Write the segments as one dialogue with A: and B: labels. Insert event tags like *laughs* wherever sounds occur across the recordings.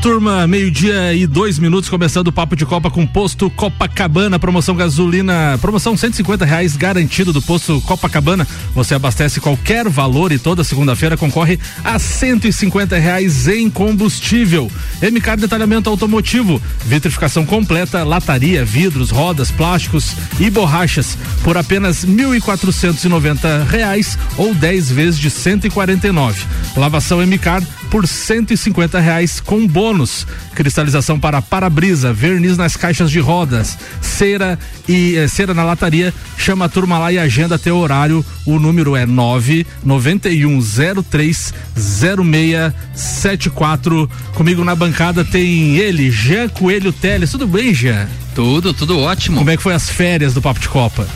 A: Turma, meio-dia e dois minutos, começando o papo de Copa com posto Copacabana, promoção gasolina, promoção 150 reais garantido do posto Copacabana. Você abastece qualquer valor e toda segunda-feira concorre a 150 reais em combustível. MK Detalhamento Automotivo, vitrificação completa, lataria, vidros, rodas, plásticos e borrachas por apenas 1.490 reais ou 10 vezes de 149. Lavação MK por 150 reais com bônus. Cristalização para para-brisa, verniz nas caixas de rodas, cera e eh, cera na lataria. Chama a turma lá e agenda teu horário. O número é 991030674. Comigo na bancada tem ele, Jean Coelho Teles. Tudo bem, Jean?
B: Tudo, tudo ótimo.
A: Como é que foi as férias do Papo de Copa?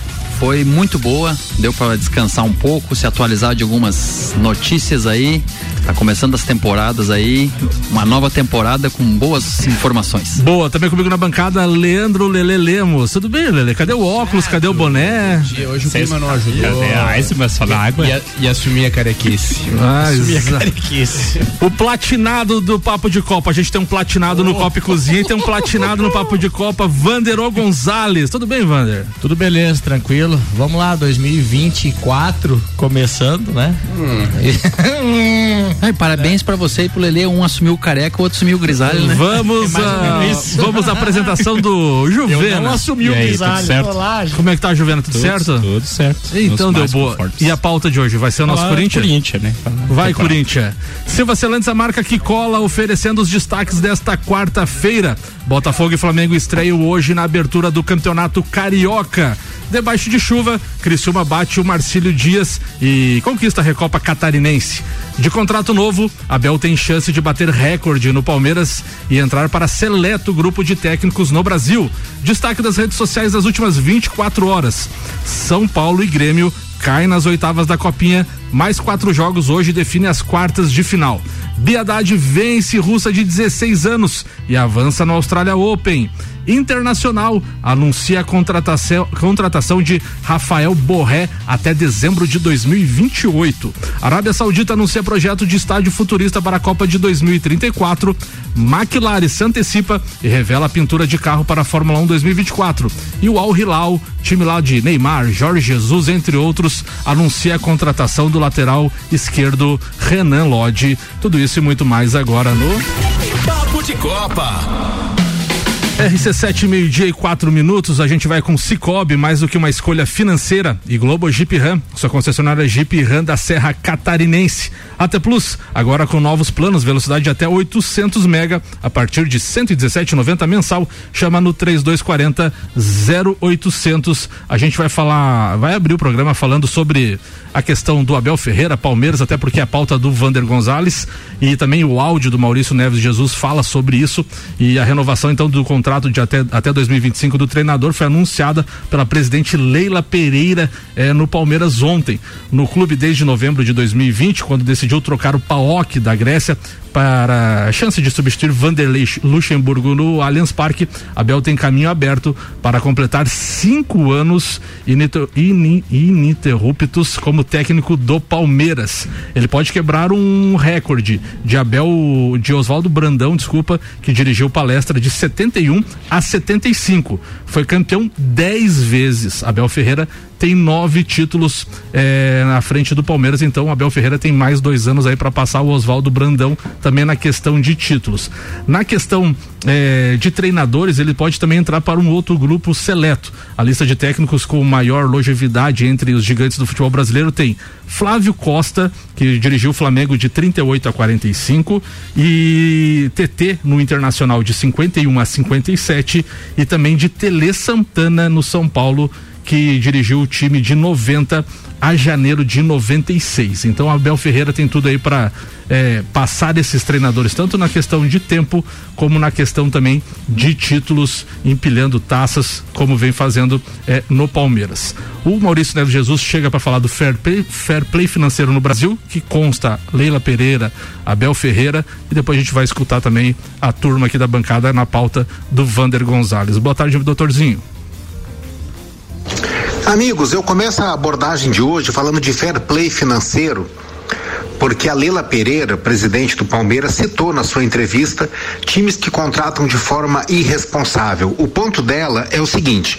B: Foi muito boa, deu para descansar um pouco, se atualizar de algumas notícias aí. Tá começando as temporadas aí, uma nova temporada com boas informações.
A: Boa, também comigo na bancada, Leandro Lele Lemos. Tudo bem, Lele? Cadê o óculos? Cadê o boné?
C: Hoje o clima não ajudou.
A: É, é, mas só na água.
C: E, e assumir a carequice.
A: Assumir a carequice. O platinado do Papo de Copa. A gente tem um platinado oh. no Copa e Cozinha e tem um platinado no Papo de Copa, Vanderô Gonzalez. Tudo bem, Vander?
D: Tudo beleza, tranquilo. Vamos lá, 2024 começando, né?
B: Hum. *laughs* Ai, parabéns é. para você e pro Lele, um assumiu o careca, o outro assumiu o grisalho, né?
A: Vamos, *laughs* a, vamos à apresentação do Juvena. *laughs* Eu
D: não assumi o grisalho,
A: lá, Como é que tá, Juvena? Tudo, tudo certo?
D: Tudo certo.
A: Então deu boa. E a pauta de hoje vai ser o nosso Corinthians?
D: Corinthians, né?
A: Vai, Corinthians. Silva Celantes, a marca que cola, oferecendo os destaques desta quarta-feira. Botafogo e Flamengo estreiam hoje na abertura do Campeonato Carioca. Debaixo de chuva, Criciúma bate o Marcílio Dias e conquista a Recopa Catarinense. De contrato novo, Abel tem chance de bater recorde no Palmeiras e entrar para seleto grupo de técnicos no Brasil. Destaque das redes sociais das últimas 24 horas. São Paulo e Grêmio cai nas oitavas da Copinha. Mais quatro jogos hoje definem as quartas de final. Biadade vence russa de 16 anos e avança no Australia Open. Internacional anuncia a contratação, contratação de Rafael Borré até dezembro de 2028. Arábia Saudita anuncia projeto de estádio futurista para a Copa de 2034. McLaren se antecipa e revela a pintura de carro para a Fórmula 1 2024. E o Al Hilal, time lá de Neymar, Jorge Jesus, entre outros, anuncia a contratação do lateral esquerdo Renan Lodge. Tudo isso e muito mais agora no
E: Papo de Copa.
A: RC7, meio-dia e quatro minutos, a gente vai com Cicobi, mais do que uma escolha financeira, e Globo Jeep Ram, sua concessionária Jeep Ram da Serra Catarinense. AT Plus, agora com novos planos, velocidade de até 800 mega, a partir de 117,90 mensal. Chama no 3240 0800. A gente vai falar, vai abrir o programa falando sobre a questão do Abel Ferreira, Palmeiras, até porque é a pauta do Vander Gonzalez e também o áudio do Maurício Neves Jesus fala sobre isso e a renovação então do contrato de até, até 2025 do treinador foi anunciada pela presidente Leila Pereira eh, no Palmeiras ontem. No clube desde novembro de 2020, quando decidiu trocar o PAOK da Grécia para a chance de substituir Vanderlei Luxemburgo no Allianz Parque, Abel tem caminho aberto para completar cinco anos ininterruptos como técnico do Palmeiras. Ele pode quebrar um recorde de Abel, de Oswaldo Brandão, desculpa, que dirigiu palestra de 71 a 75. Foi campeão dez vezes. Abel Ferreira tem nove títulos eh, na frente do Palmeiras, então Abel Ferreira tem mais dois anos aí para passar o Oswaldo Brandão também na questão de títulos. Na questão eh, de treinadores, ele pode também entrar para um outro grupo seleto. A lista de técnicos com maior longevidade entre os gigantes do futebol brasileiro tem Flávio Costa, que dirigiu o Flamengo de 38 a 45, e TT no Internacional de 51 a 57, e também de Tele Santana no São Paulo que dirigiu o time de 90 a janeiro de 96. Então Abel Ferreira tem tudo aí para é, passar esses treinadores, tanto na questão de tempo, como na questão também de títulos, empilhando taças, como vem fazendo é, no Palmeiras. O Maurício Neves Jesus chega para falar do fair play, fair play financeiro no Brasil, que consta Leila Pereira, Abel Ferreira, e depois a gente vai escutar também a turma aqui da bancada na pauta do Vander Gonzalez. Boa tarde, doutorzinho.
F: Amigos, eu começo a abordagem de hoje falando de fair play financeiro, porque a Leila Pereira, presidente do Palmeiras, citou na sua entrevista times que contratam de forma irresponsável. O ponto dela é o seguinte: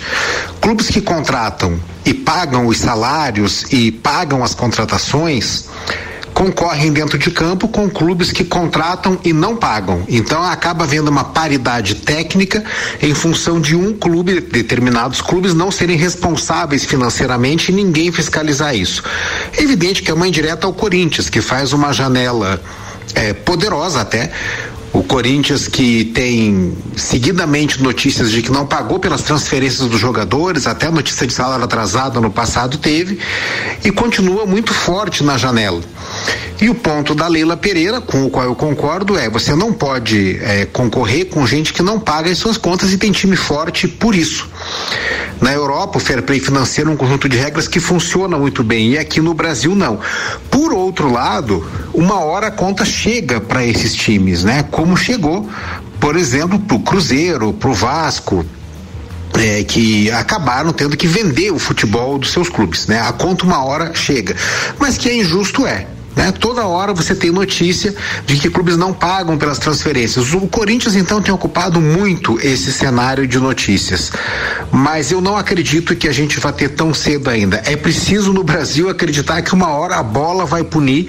F: clubes que contratam e pagam os salários e pagam as contratações concorrem dentro de campo com clubes que contratam e não pagam. Então acaba havendo uma paridade técnica em função de um clube, determinados clubes não serem responsáveis financeiramente e ninguém fiscalizar isso. É evidente que é uma indireta ao Corinthians, que faz uma janela é, poderosa até o Corinthians que tem seguidamente notícias de que não pagou pelas transferências dos jogadores, até notícia de salário atrasado no passado teve, e continua muito forte na janela. E o ponto da Leila Pereira, com o qual eu concordo, é você não pode é, concorrer com gente que não paga as suas contas e tem time forte por isso. Na Europa, o fair play financeiro é um conjunto de regras que funciona muito bem e aqui no Brasil não. Por outro lado, uma hora a conta chega para esses times, né? Como chegou, por exemplo, para o Cruzeiro, para o Vasco, é, que acabaram tendo que vender o futebol dos seus clubes, né? A conta uma hora chega, mas que é injusto é. Né? Toda hora você tem notícia de que clubes não pagam pelas transferências. O Corinthians então tem ocupado muito esse cenário de notícias. Mas eu não acredito que a gente vá ter tão cedo ainda. É preciso no Brasil acreditar que uma hora a bola vai punir,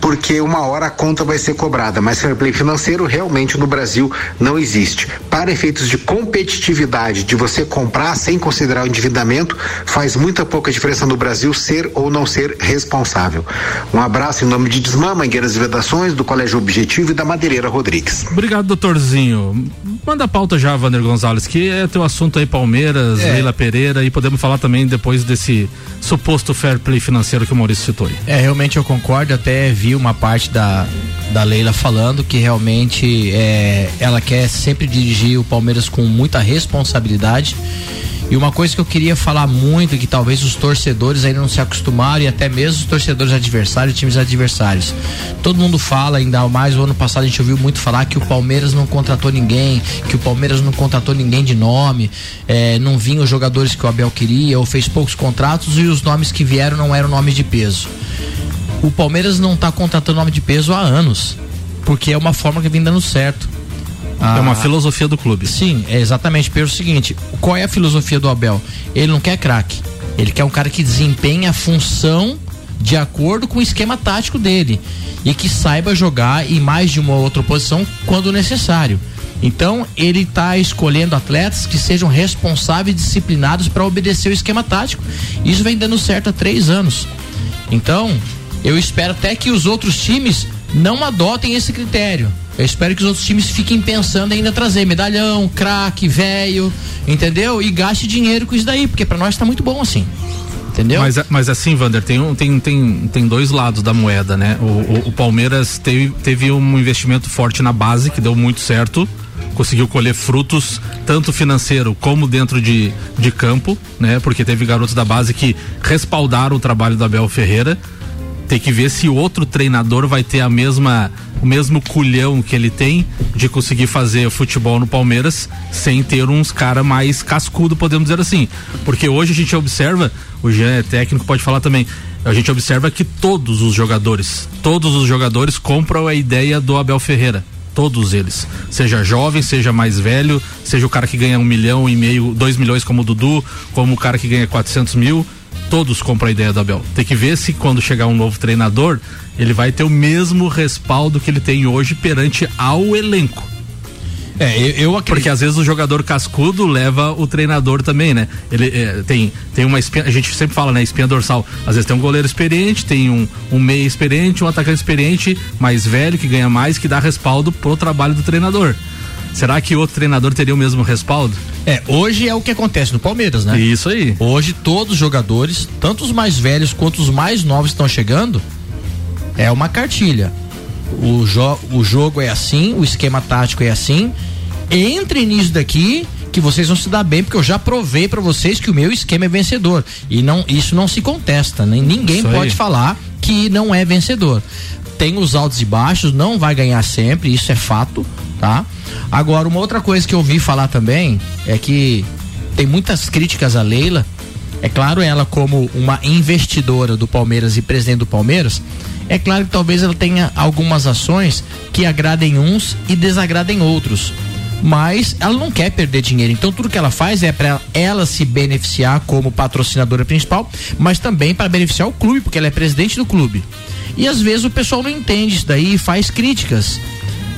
F: porque uma hora a conta vai ser cobrada. Mas fair play financeiro realmente no Brasil não existe. Para efeitos de competitividade, de você comprar sem considerar o endividamento, faz muita pouca diferença no Brasil ser ou não ser responsável. Um abraço em nome de Desmã, Mangueiras e Vedações, do Colégio Objetivo e da Madeireira Rodrigues.
A: Obrigado, doutorzinho. Manda a pauta já, Vander Gonzalez, que é teu assunto aí, Palmeiras, é. Leila Pereira, e podemos falar também depois desse suposto fair play financeiro que o Maurício citou aí.
D: É, realmente eu concordo, até vi uma parte da, da Leila falando que realmente é, ela quer sempre dirigir o Palmeiras com muita responsabilidade e uma coisa que eu queria falar muito, que talvez os torcedores ainda não se acostumaram, e até mesmo os torcedores adversários, times adversários. Todo mundo fala, ainda mais o ano passado a gente ouviu muito falar que o Palmeiras não contratou ninguém, que o Palmeiras não contratou ninguém de nome, é, não vinham os jogadores que o Abel queria, ou fez poucos contratos e os nomes que vieram não eram nomes de peso. O Palmeiras não está contratando nome de peso há anos, porque é uma forma que vem dando certo.
A: Ah, é uma filosofia do clube.
D: Sim, é exatamente. Pelo seguinte, qual é a filosofia do Abel? Ele não quer craque. Ele quer um cara que desempenhe a função de acordo com o esquema tático dele e que saiba jogar em mais de uma outra posição quando necessário. Então, ele está escolhendo atletas que sejam responsáveis e disciplinados para obedecer o esquema tático. Isso vem dando certo há três anos. Então, eu espero até que os outros times não adotem esse critério. Eu espero que os outros times fiquem pensando ainda trazer medalhão, craque, velho, entendeu? E gaste dinheiro com isso daí, porque para nós está muito bom assim. Entendeu?
A: Mas, mas assim, Vander, tem, um, tem, tem, tem dois lados da moeda, né? O, o, o Palmeiras teve, teve um investimento forte na base, que deu muito certo conseguiu colher frutos tanto financeiro como dentro de, de campo, né? Porque teve garotos da base que respaldaram o trabalho do Abel Ferreira tem que ver se outro treinador vai ter a mesma o mesmo culhão que ele tem de conseguir fazer futebol no Palmeiras sem ter uns cara mais cascudo, podemos dizer assim. Porque hoje a gente observa, o Jean é técnico, pode falar também, a gente observa que todos os jogadores, todos os jogadores compram a ideia do Abel Ferreira todos eles. Seja jovem, seja mais velho, seja o cara que ganha um milhão e meio, dois milhões como o Dudu, como o cara que ganha 400 mil todos compram a ideia do Abel. Tem que ver se quando chegar um novo treinador, ele vai ter o mesmo respaldo que ele tem hoje perante ao elenco. É, eu, eu acredito. Porque às vezes o jogador cascudo leva o treinador também, né? Ele é, tem, tem uma espinha, a gente sempre fala, né? Espinha dorsal. Às vezes tem um goleiro experiente, tem um, um meia experiente, um atacante experiente, mais velho, que ganha mais, que dá respaldo pro trabalho do treinador. Será que outro treinador teria o mesmo respaldo?
D: É, hoje é o que acontece no Palmeiras, né?
A: Isso aí.
D: Hoje todos os jogadores, tanto os mais velhos quanto os mais novos estão chegando, é uma cartilha. O, jo o jogo é assim, o esquema tático é assim. Entre nisso daqui que vocês vão se dar bem, porque eu já provei para vocês que o meu esquema é vencedor. E não, isso não se contesta, né? Ninguém
A: Isso
D: pode
A: aí.
D: falar que não é vencedor. Tem os altos e baixos, não vai ganhar sempre, isso é fato, tá? Agora, uma outra coisa que eu ouvi falar também é que tem muitas críticas a Leila. É claro, ela como uma investidora do Palmeiras e presidente do Palmeiras, é claro que talvez ela tenha algumas ações que agradem uns e desagradem outros. Mas ela não quer perder dinheiro, então tudo que ela faz é para ela se beneficiar como patrocinadora principal, mas também para beneficiar o clube, porque ela é presidente do clube. E às vezes o pessoal não entende isso daí e faz críticas.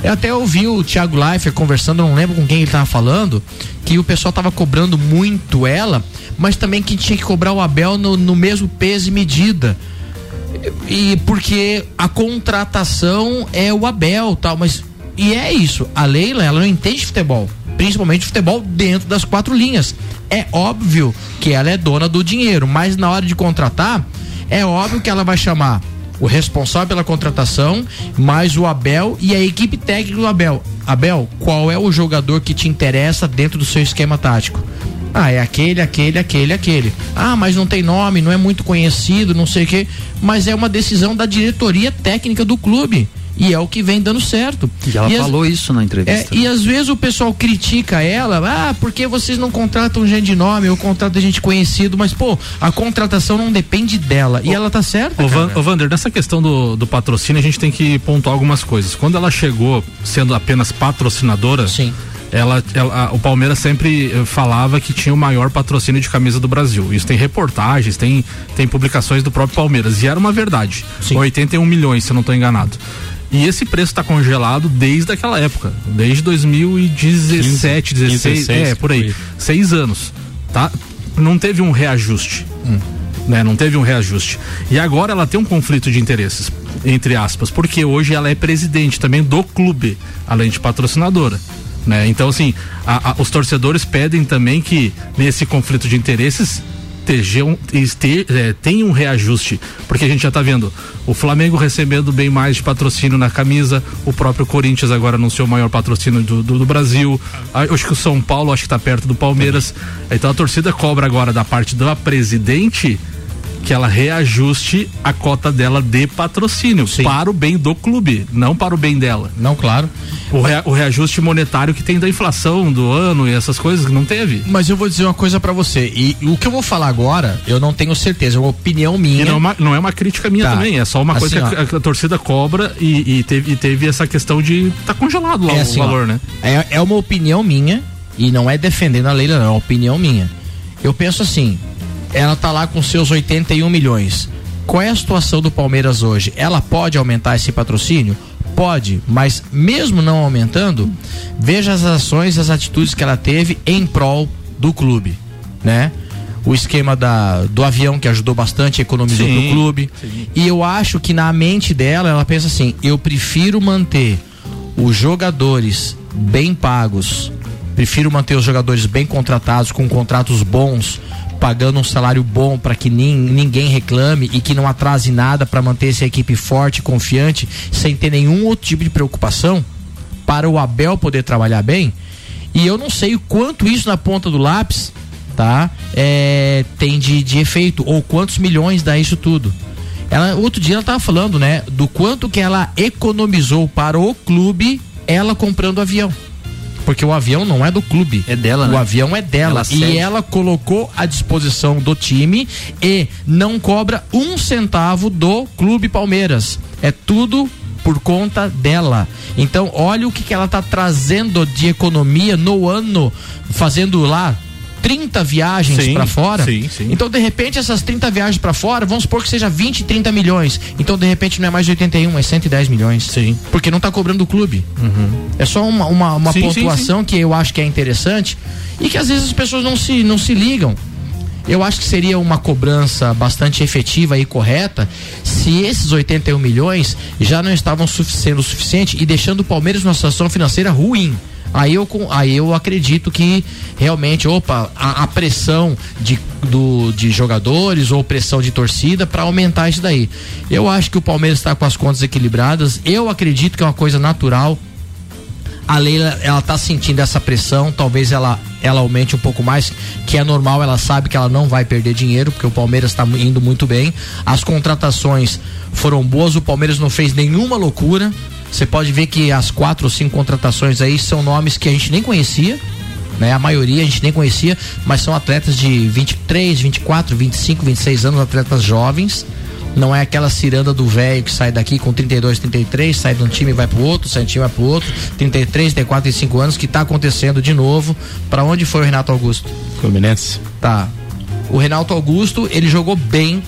D: Eu até ouvi o Thiago Leifert conversando, não lembro com quem ele tava falando, que o pessoal tava cobrando muito ela, mas também que tinha que cobrar o Abel no, no mesmo peso e medida. E porque a contratação é o Abel, tal, mas e é isso. A Leila, ela não entende de futebol, principalmente futebol dentro das quatro linhas. É óbvio que ela é dona do dinheiro, mas na hora de contratar, é óbvio que ela vai chamar o responsável pela contratação, mais o Abel e a equipe técnica do Abel. Abel, qual é o jogador que te interessa dentro do seu esquema tático? Ah, é aquele, aquele, aquele, aquele. Ah, mas não tem nome, não é muito conhecido, não sei o quê. Mas é uma decisão da diretoria técnica do clube. E é o que vem dando certo.
B: E ela
D: as-
B: falou isso na
D: é,
B: entrevista.
D: e às vezes o pessoal critica ela, ah, porque vocês não contratam gente de nome ou contratam gente conhecido, mas pô, a contratação não depende dela. E ela tá certa.
A: Ô, Van, ô, Vander, nessa questão do, do patrocínio, a gente tem que pontuar algumas coisas. Quando ela chegou sendo apenas patrocinadora,
D: Sim.
A: ela, ela- a- o Palmeiras sempre eh, falava que tinha o maior patrocínio de camisa do Brasil. Isso tem reportagens, tem, tem publicações do próprio Palmeiras. E era uma verdade.
D: Sim.
A: 81 milhões, se eu não estou enganado. E esse preço está congelado desde aquela época, desde 2017,
C: 15,
A: 16,
C: 16,
A: é, por aí.
C: aí.
A: Seis anos. Tá? Não teve um reajuste. Né? Não teve um reajuste. E agora ela tem um conflito de interesses, entre aspas, porque hoje ela é presidente também do clube, além de patrocinadora. Né? Então, assim, a- a- os torcedores pedem também que nesse conflito de interesses estejam, este, é, tenha um reajuste, porque a gente já tá vendo o Flamengo recebendo bem mais de patrocínio na camisa, o próprio Corinthians agora anunciou o maior patrocínio do, do, do Brasil, Ah, acho que o São Paulo acho que tá perto do Palmeiras, então a torcida cobra agora da parte da presidente que ela reajuste a cota dela de patrocínio para o bem do clube, não para o bem dela.
D: Não, claro.
A: O, rea- o reajuste monetário que tem da inflação do ano e essas coisas que não teve.
D: Mas eu vou dizer uma coisa pra você. E, o que eu vou falar agora, eu não tenho certeza, é uma opinião minha.
A: E não é, uma, não é uma crítica minha
D: Tá.
A: também, é só uma coisa
D: Assim,
A: que a, a torcida cobra e, e teve, e teve essa questão de tá congelado lá
D: É
A: o
D: assim, ó,
A: valor, né?
D: É, é uma opinião minha, e não é defendendo a Leila, não, é uma opinião minha. Eu penso assim, ela tá lá com seus 81 milhões. Qual é a situação do Palmeiras hoje? Ela pode aumentar esse patrocínio? Pode, mas mesmo não aumentando, veja as ações, as atitudes que ela teve em prol do clube, né? O esquema da, do avião que ajudou bastante, economizou
A: Sim,
D: pro clube. E eu acho que na mente dela, ela pensa assim: eu prefiro manter os jogadores bem pagos, prefiro manter os jogadores bem contratados, com contratos bons, pagando um salário bom para que nin, ninguém reclame e que não atrase nada para manter essa equipe forte, confiante, sem ter nenhum outro tipo de preocupação, para o Abel poder trabalhar bem. E eu não sei o quanto isso na ponta do lápis, tá? É, tem de, de efeito, ou quantos milhões dá isso tudo. Ela, outro dia ela tava falando, né, do quanto que ela economizou para o clube ela comprando o avião. Porque o avião não é do clube.
B: É dela,
D: O
B: né?
D: avião é dela.
B: Ela
D: e
B: cede.
D: ela colocou à disposição do time e não cobra um centavo do Clube Palmeiras. É tudo por conta dela. Então, olha o que, que ela tá trazendo de economia no ano, fazendo lá 30 viagens para fora.
A: sim, sim.
D: Então, de repente, essas 30 viagens para fora, vamos supor que seja 20, 30 milhões. Então, de repente, não é mais 81, é 110 milhões.
A: Sim.
D: Porque não tá cobrando o clube. É só uma, uma, uma
A: Sim,
D: pontuação que eu acho que é interessante e que às vezes as pessoas não se, não se ligam. Eu acho que seria uma cobrança bastante efetiva e correta se esses 81 milhões já não estavam sendo o suficiente e deixando o Palmeiras numa situação financeira ruim. Aí eu, aí eu acredito que realmente, opa, a, a pressão de, do, de jogadores ou pressão de torcida para aumentar isso daí. Eu acho que o Palmeiras está com as contas equilibradas. Eu acredito que é uma coisa natural. A Leila, ela tá sentindo essa pressão, talvez ela ela aumente um pouco mais, que é normal, ela sabe que ela não vai perder dinheiro, porque o Palmeiras está indo muito bem. As contratações foram boas, o Palmeiras não fez nenhuma loucura. Você pode ver que as quatro ou cinco contratações aí são nomes que a gente nem conhecia, né? A maioria a gente nem conhecia, mas são atletas de 23, 24, 25, 26 anos, atletas jovens. Não é aquela ciranda do velho que sai daqui com 32, 33, sai de um time e vai pro outro, sai de um time e vai pro outro, 33, 34, 35 anos, que tá acontecendo de novo. Para onde foi o Renato Augusto?
C: Fluminense.
D: Tá. O Renato Augusto, ele jogou bem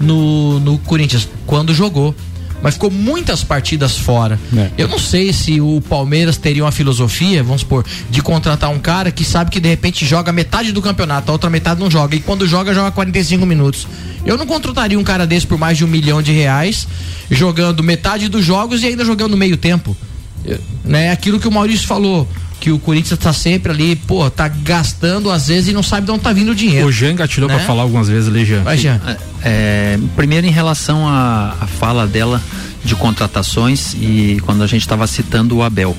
D: no, no Corinthians, quando jogou. Mas ficou muitas partidas fora.
C: É.
D: Eu não sei se o Palmeiras teria uma filosofia, vamos supor, de contratar um cara que sabe que de repente joga metade do campeonato, a outra metade não joga. E quando joga, joga 45 minutos. Eu não contrataria um cara desse por mais de um milhão de reais, jogando metade dos jogos e ainda jogando meio tempo. Eu- Né? Aquilo que o Maurício falou. Que o Corinthians tá sempre ali, pô, tá gastando às vezes e não sabe de onde tá vindo o dinheiro.
A: O Jean gatilhou
D: Né?
A: pra falar algumas vezes ali, Jean.
D: Vai, Jean.
B: É, primeiro em relação à fala dela de contratações e quando a gente estava citando o Abel.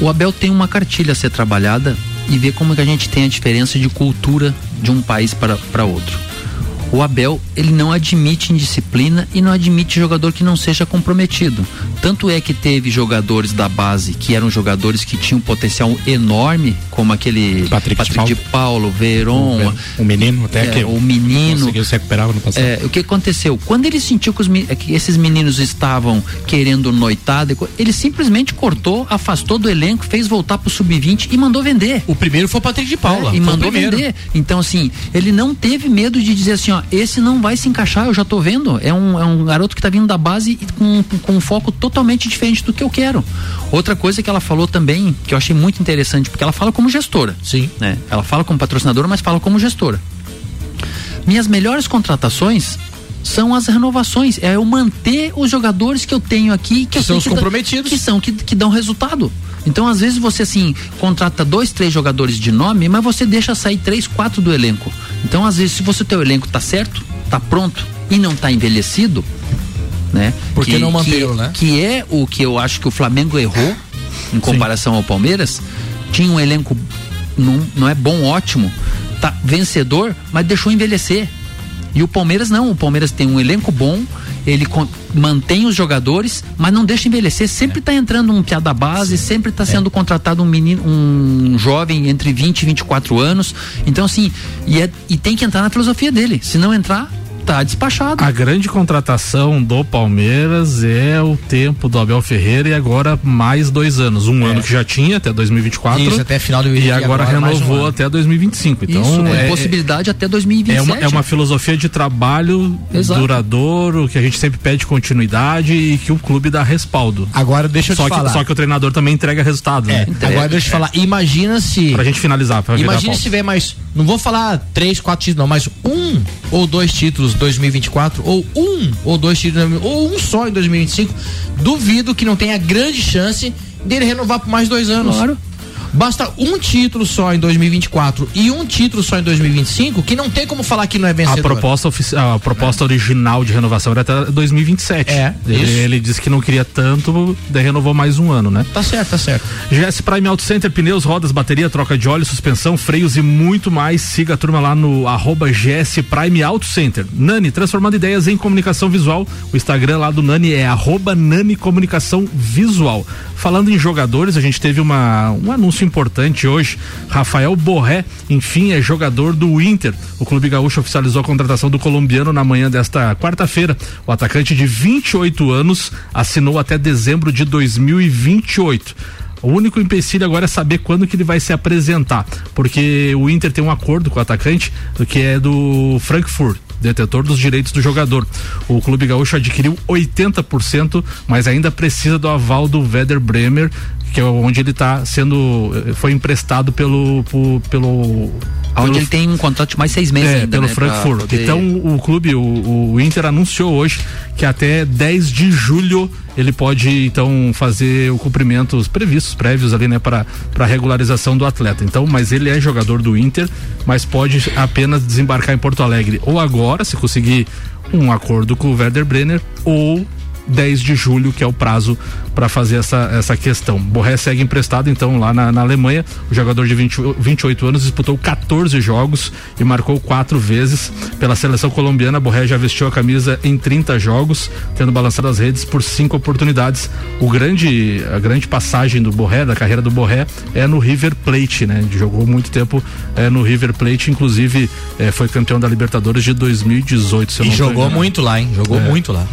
B: O Abel tem uma cartilha a ser trabalhada e ver como que a gente tem a diferença de cultura de um país para, para outro. O Abel, ele não admite indisciplina e não admite jogador que não seja comprometido. Tanto é que teve jogadores da base que eram jogadores que tinham um potencial enorme, como aquele
C: Patrick de
B: de Paulo, Veron,
C: O menino até
B: é,
C: que
B: o menino.
C: conseguiu se recuperar no passado.
B: É, o que aconteceu? Quando ele sentiu que, os que esses meninos estavam querendo noitada, ele simplesmente cortou, afastou do elenco, fez voltar pro sub-20 e mandou vender.
D: O primeiro foi o Patrick de Paula.
B: É, e
D: o
B: mandou vender. Então, assim, ele não teve medo de dizer assim, ó, esse não vai se encaixar, eu já tô vendo. É um, é um garoto que tá vindo da base com, com, um foco totalmente diferente do que eu quero. Outra coisa que ela falou também, que eu achei muito interessante, porque ela fala como gestora.
D: Sim.
B: né? Ela fala como patrocinadora, mas fala como gestora. Minhas melhores contratações são as renovações, é eu manter os jogadores que eu tenho aqui que, eu
D: são os
B: que
D: comprometidos.
B: que são que, que dão resultado. Então, às vezes você assim contrata dois, três jogadores de nome, mas você deixa sair três, quatro do elenco. Então, às vezes, se você teu elenco tá certo, tá pronto e não tá envelhecido, né?
D: Por que não mantê-lo, né?
B: Que é o que eu acho que o Flamengo errou em comparação ao Palmeiras. Tinha um elenco não, não é bom, ótimo, tá vencedor, mas deixou envelhecer. E o Palmeiras não, o Palmeiras tem um elenco bom, ele mantém os jogadores, mas não deixa envelhecer. Sempre tá entrando um piada base, sempre tá sendo contratado um menino, um jovem entre 20 e 24 anos. Então, assim, e, é- e tem que entrar na filosofia dele. Se não entrar, tá despachado.
A: A grande contratação do Palmeiras é o tempo do Abel Ferreira e agora mais dois anos. Um ano que já tinha, até 2024.
D: Isso, até final do
A: E agora,
D: mais um
A: renovou
D: ano.
A: até 2025. Então,
B: Isso,
A: é,
B: possibilidade até
A: é,
B: 2027.
A: uma, é uma filosofia de trabalho
B: Exato.
A: duradouro, que a gente sempre pede continuidade e que o clube dá respaldo.
D: Agora deixa eu
A: Só
D: te
A: que,
D: falar.
A: só que o treinador também entrega resultado.
D: É,
A: Né?
D: agora deixa eu te falar. Imagina se.
A: Pra gente finalizar. Pra
D: Imagina se tiver mais. Não vou falar três, quatro títulos, não, mas um ou dois títulos 2024, ou um ou dois títulos, ou um só em 2025. Duvido que não tenha grande chance dele renovar por mais dois anos.
B: Claro.
D: Basta um título só em 2024 e um título só em 2025, que não tem como falar que não é
A: A
D: vencedor.
A: proposta, ofici- a proposta original de renovação era até 2027.
D: É,
A: ele,
D: isso.
A: ele disse que não queria tanto, daí renovou mais um ano, né?
D: Tá certo, tá certo.
A: GS Prime Auto Center, pneus, rodas, bateria, troca de óleo, suspensão, freios e muito mais. Siga a turma lá no arroba GS Prime Auto Center. Nani, transformando ideias em comunicação visual. O Instagram lá do Nani é arroba Nani Comunicação Visual. Falando em jogadores, a gente teve uma, um anúncio importante hoje. Rafael Borré, enfim, é jogador do Inter. O Clube Gaúcho oficializou a contratação do colombiano na manhã desta quarta-feira. O atacante de 28 anos assinou até dezembro de 2028. O único empecilho agora é saber quando que ele vai se apresentar, porque o Inter tem um acordo com o atacante, que é do Frankfurt, detetor dos direitos do jogador. O Clube Gaúcho adquiriu 80%, mas ainda precisa do aval do Werder Bremer, que é onde ele está sendo eh, foi emprestado pelo pelo
B: Onde ele tem um contrato de mais seis meses
A: É,
B: ainda,
A: pelo
B: né,
A: Frankfurt.
B: poder-
A: Então o clube, o, o Inter anunciou hoje que até 10 de julho ele pode então fazer o cumprimento os previstos prévios ali, né, para para regularização do atleta. Então, mas ele é jogador do Inter, mas pode apenas desembarcar em Porto Alegre ou agora, se conseguir um acordo com o Werder Brenner ou 10 de julho, que é o prazo para fazer essa, essa questão. Borré segue emprestado, então, lá na, na Alemanha. O jogador de 20, 28 anos disputou 14 jogos e marcou quatro vezes. Pela seleção colombiana, Borré já vestiu a camisa em 30 jogos, tendo balançado as redes por cinco oportunidades. O grande, a grande passagem do Borré, da carreira do Borré, é no River Plate, né? Jogou muito tempo é, no River Plate, inclusive é, foi campeão da Libertadores de 2018. Se eu
D: E jogou muito lá, hein? Jogou
A: É.
D: muito lá.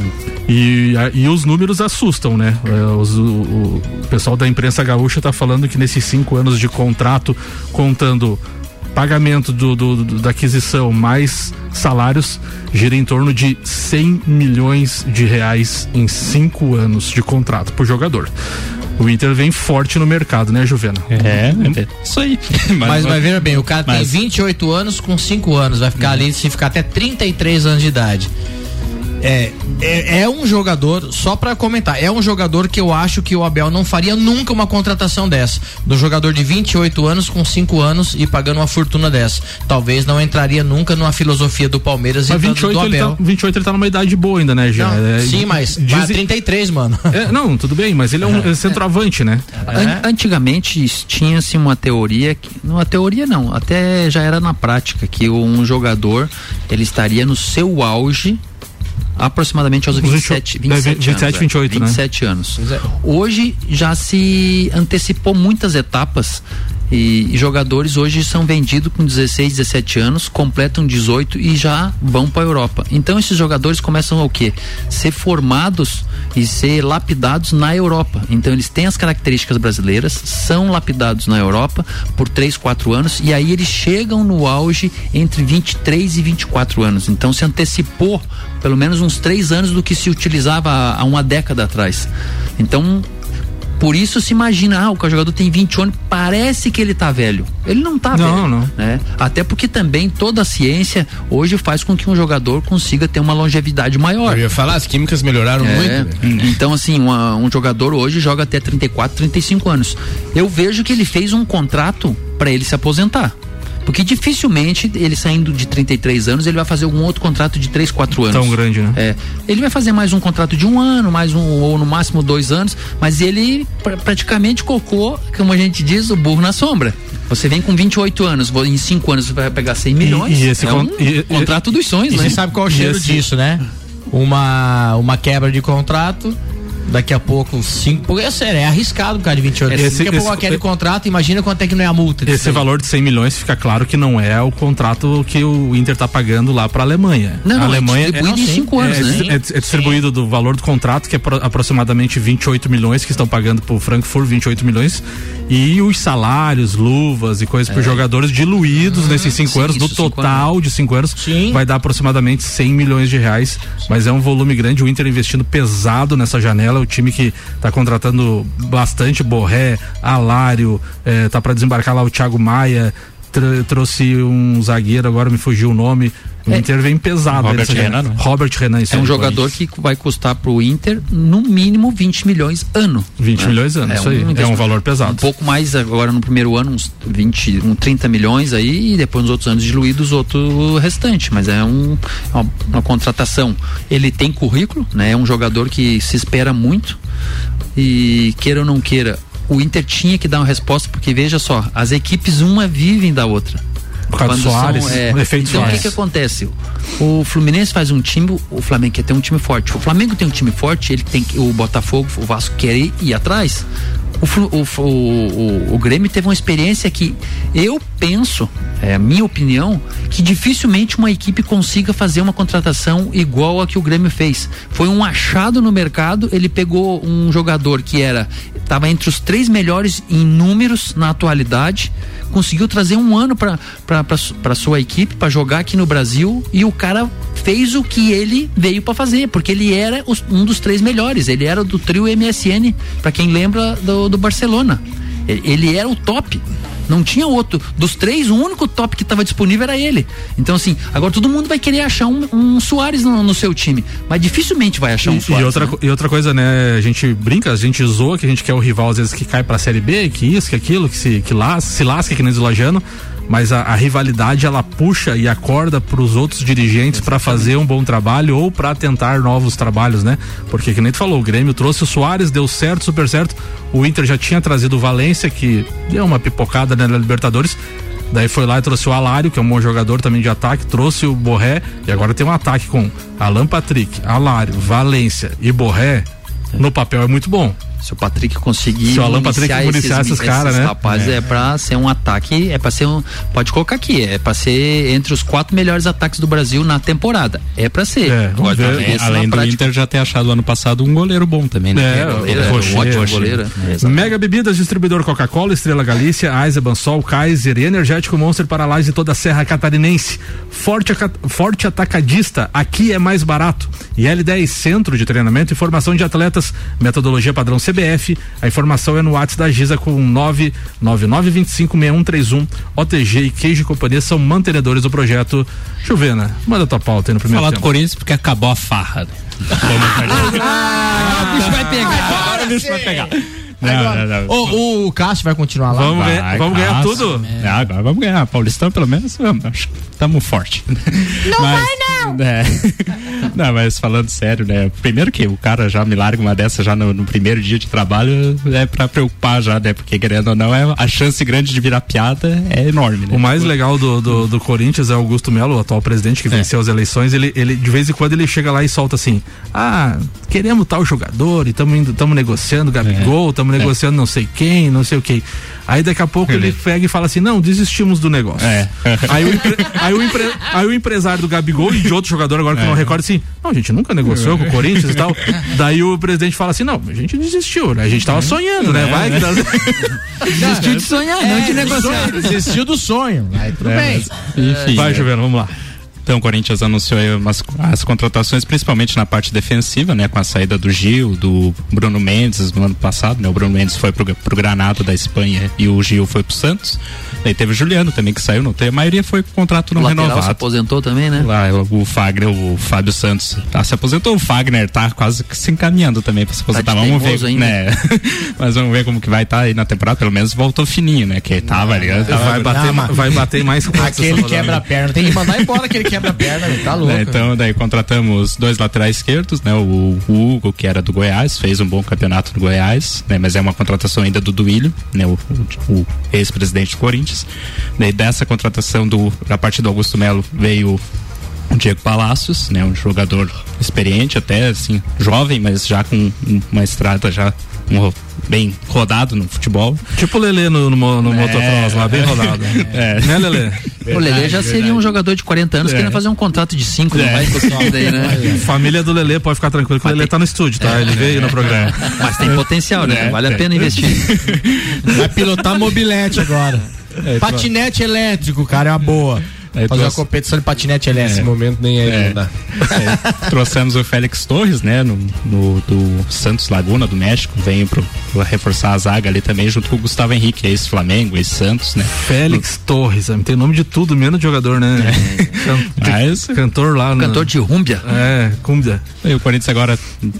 A: E, e os números assustam, né? É, os- o, o pessoal da imprensa gaúcha tá falando que nesses cinco anos de contrato, contando pagamento do, do- do- da aquisição mais salários, gira em torno de 100 milhões de reais em cinco anos de contrato por jogador. O Inter vem forte no mercado, né, Juvena?
C: É, é isso aí. *laughs*
D: Mas, mas veja bem, o cara tem
C: mas-
D: 28 anos com 5 anos, vai ficar ali se ficar até 33 anos de idade. É, é, é um jogador, só pra comentar, é um jogador que eu acho que o Abel não faria nunca uma contratação dessa. Do jogador de 28 anos com 5 anos e pagando uma fortuna dessa. Talvez não entraria nunca numa filosofia do Palmeiras
A: Mas
D: e do,
A: 28
D: do
A: ele,
D: Abel.
A: tá, 28 ele tá numa idade boa ainda, né, já?
D: Não,
A: É,
D: sim, mas
A: dizem-
D: 33, mano.
A: É, não, tudo bem, mas ele é um centroavante, né?
B: An- Antigamente tinha-se uma teoria, que, não a teoria não, até já era na prática, que um jogador ele estaria no seu auge aproximadamente aos
A: Uns
B: 27,
A: 28,
B: 27,
A: 27,
B: anos, é,
A: 28, né?
B: 27 anos.
D: Pois é.
B: Hoje já se antecipou muitas etapas e, e jogadores hoje são vendidos com 16, 17 anos, completam 18 e já vão para a Europa. Então esses jogadores começam o quê? Ser formados e ser lapidados na Europa. Então eles têm as características brasileiras, são lapidados na Europa por 3, 4 anos e aí eles chegam no auge entre 23 e 24 anos. Então se antecipou pelo menos uns três anos do que se utilizava há uma década atrás. Então por isso se imagina, ah, o jogador tem 20 anos, parece que ele tá velho. Ele não tá
A: Não,
B: velho.
A: não.
B: Né? Até porque também toda a ciência hoje faz com que um jogador consiga ter uma longevidade maior.
G: Eu ia falar, as químicas melhoraram
B: É,
G: muito. né?
B: Então, assim, uma- um jogador hoje joga até 34, 35 anos. Eu vejo que ele fez um contrato para ele se aposentar. Porque dificilmente ele saindo de 33 anos, ele vai fazer algum outro contrato de 3, 4 anos.
A: Tão grande, né?
B: É. Ele vai fazer mais um contrato de um ano, mais um, ou no máximo dois anos, mas ele pra- praticamente colocou, como a gente diz, o burro na sombra. Você vem com 28 anos, vou- em 5 anos você vai pegar 100 milhões.
A: e esse
B: é
A: con-
B: um
A: e- e-
B: contrato dos sonhos,
D: E
B: né?
D: você sabe qual é o cheiro
A: esse-
D: disso, né? Uma, uma quebra de contrato. Daqui a pouco, cinco. Porque é sério, é arriscado cara de 28 anos.
A: Esse-
D: Daqui a pouco aquele contrato, imagina quanto é que não é a multa.
A: Esse valor de 100 milhões fica claro que não é o contrato que o Inter tá pagando lá para a Alemanha.
B: Não,
A: a
B: não, é
A: Alemanha
B: distribuído
A: é,
B: em cinco anos,
A: é,
B: né?
A: é- é distribuído do valor do contrato, que é pro- aproximadamente 28 milhões que estão pagando pro Frankfurt, 28 milhões, e os salários, luvas e coisas para jogadores diluídos nesses cinco
B: sim,
A: anos, no
B: isso, cinco
A: total de cinco anos,
D: Sim.
A: vai dar aproximadamente 100 milhões de reais, mas é um volume grande, o Inter investindo pesado nessa janela, o time que tá contratando bastante, Borré, Alário, eh, tá para desembarcar lá o Thiago Maia, tr- trouxe um zagueiro, agora me fugiu o nome. O
B: É.
A: Inter vem pesado.
C: Robert. Renan, né?
A: Robert Renan,
B: É um jogador que vai custar pro Inter no mínimo 20 milhões ano.
A: 20 milhões ano, isso aí. É um valor pesado.
B: Um pouco mais agora no primeiro ano, uns 20, uns 30 milhões aí, e depois nos outros anos diluídos outro restante. Mas é um, uma, uma contratação. Ele tem currículo, né? É um jogador que se espera muito. E queira ou não queira, o Inter tinha que dar uma resposta, porque veja só, as equipes uma vivem da outra.
A: Por causa do Soares,
B: é,
A: o efeito
B: então o que,
A: Soares.
B: que acontece? O Fluminense faz um time, o Flamengo quer ter um time forte. O Flamengo tem um time forte, ele tem o Botafogo, o Vasco quer ir, ir atrás. O, o, o, o Grêmio teve uma experiência que eu penso, é a minha opinião, que dificilmente uma equipe consiga fazer uma contratação igual a que o Grêmio fez. Foi um achado no mercado, ele pegou um jogador que era estava entre os três melhores em números na atualidade, conseguiu trazer um ano para sua equipe para jogar aqui no Brasil e o cara fez o que ele veio para fazer, porque ele era os- um dos três melhores, ele era do trio MSN, para quem lembra do, do Barcelona. Ele- Ele era o top. Não tinha outro. Dos três, o único top que estava disponível era ele. Então, assim, agora todo mundo vai querer achar um, um Soares no, no, seu time. Mas dificilmente vai achar um
A: e,
B: Soares.
A: E outra,
B: né?
A: e outra coisa, né? A gente brinca, a gente zoa que a gente quer o rival, às vezes, que cai pra Série B, que isso, que aquilo, que se, que las, se lasca, que nem o Lajano mas a, a, rivalidade ela puxa e acorda para os outros dirigentes para fazer um bom trabalho ou para tentar novos trabalhos, né? Porque que nem tu falou, o Grêmio trouxe o Soares, deu certo, super certo. O Inter já tinha trazido o Valência, que deu uma pipocada né, na Libertadores. Daí foi lá e trouxe o Alário, que é um bom jogador também de ataque, trouxe o Borré e agora tem um ataque com Alan Patrick, Alário, Valência e Borré. No papel é muito bom.
B: Se o Patrick conseguir
A: Se o Alan Patrick municiar esses, esses caras, né?
B: Rapazes, é. é pra ser um ataque, é pra ser um. Pode colocar aqui, é pra ser entre os quatro melhores ataques do Brasil na temporada. É pra ser. É,
C: Agora, ver, além do prática. Inter já ter achado ano passado um goleiro bom também, né?
A: É, goleiro, é, um ótimo goleiro. É, Mega Bebidas, distribuidor Coca-Cola, Estrela Galícia, Eisenbahn, Sol, Kaiser e Energético Monster para lá de toda a Serra Catarinense. Forte, forte atacadista, aqui é mais barato. E L10 Centro de Treinamento e Formação de Atletas, metodologia padrão CBF. A informação é no WhatsApp da Giza com 999256131. OTG e Queijo e Companhia são mantenedores do projeto. Juvena, manda tua pauta aí no primeiro
C: Falar
A: tempo.
C: do Corinthians porque acabou a farra. Né? *laughs*
B: ah, o bicho vai pegar.
C: Agora o bicho vai pegar.
D: Não, agora, não, não. O, o Cássio vai continuar lá?
A: Vamos, vai, vamos ganhar tudo?
C: É. agora vamos ganhar. Paulistão, pelo menos, estamos forte.
G: Não *laughs* mas, vai, não!
C: É, *laughs* não, mas falando sério, né? Primeiro que o cara já me larga uma dessa já no, no, primeiro dia de trabalho é pra preocupar já, né? Porque querendo ou não, é, a chance grande de virar piada é enorme, né?
A: O mais legal do, do, do Corinthians é o Augusto Melo, o atual presidente que venceu é. as eleições. Ele, ele, de vez em quando, ele chega lá e solta assim: Ah, queremos tal jogador e estamos negociando Gabigol, estamos é. negociando não sei quem, não sei o que. Aí daqui a pouco ele pega e fala assim: não, desistimos do negócio.
C: É. *laughs*
A: Aí, o empre... aí, o empre... aí, o empresário do Gabigol e de outro jogador agora que é. não recorda assim: não, a gente nunca negociou com o Corinthians e tal. *laughs* Daí o presidente fala assim: não, a gente desistiu, né? A gente tava sonhando, né? Vai que. *laughs*
B: Desistiu de sonhar, não de negociar.
D: Desistiu do sonho. Aí tudo bem.
A: Enfim, Vai, Juliano, vamos lá.
C: Então o Corinthians anunciou umas, as contratações, principalmente na parte defensiva, né? Com a saída do Gil, do Bruno Mendes no ano passado, né? O Bruno Mendes foi pro, pro Granada da Espanha e o Gil foi pro Santos. Daí teve o Juliano também que saiu, não tem. A maioria foi contrato não o renovado. se
B: aposentou também, né?
C: Lá, o, o Fagner, o Fábio Santos tá, se aposentou. O Fagner tá quase se encaminhando também para se tá aposentar. Tá vamos ver, ainda. né? *laughs* Mas vamos ver como que vai estar tá aí na temporada. Pelo menos voltou fininho, né? Que tava ali.
A: Vai, bater, vai bater mais
D: com *laughs* Aquele quebra-perna. Tem que mandar embora aquele quebra-perna, tá *laughs* louco. É,
C: então, daí contratamos dois laterais esquerdos, né? O, o, Hugo, que era do Goiás, fez um bom campeonato no Goiás, né? Mas é uma contratação ainda do Duílio, né? O, o, ex-presidente do Corinthians. Daí dessa contratação do, a partir do Augusto Melo veio o Diego Palacios, né? Um jogador experiente até, assim, jovem, mas já com uma estrada já um, bem rodado no futebol.
A: Tipo o Lelê no, no, no é, motocross lá, bem rodado. *laughs*
C: É.
A: Né, Lelê?
B: o Lelê já seria um jogador de 40 anos é. querendo fazer um contrato de 5, é. não vai conseguir daí, né? *laughs*
A: Família do Lelê pode ficar tranquilo que o Lelê tá no estúdio, tá? Ele veio no programa.
B: Mas tem potencial, né? Vale a pena investir. *laughs*
D: Vai pilotar mobilete agora. É, Patinete elétrico, cara, é uma boa. É, Fazer uma competição de patinete elétrico.
A: Nesse momento nem aí é.
C: é. Trouxemos o Félix Torres, né? No, no, do Santos Laguna, do México. Veio pro, pro reforçar a zaga ali também, junto com o Gustavo Henrique, ex-Flamengo, ex-Santos, né?
A: Félix no... Torres, tem nome de tudo, menos de jogador, né? É. Can... Mas... Cantor lá.
B: No... Cantor de Rúmbia.
A: É, Cúmbia.
C: E o Corinthians agora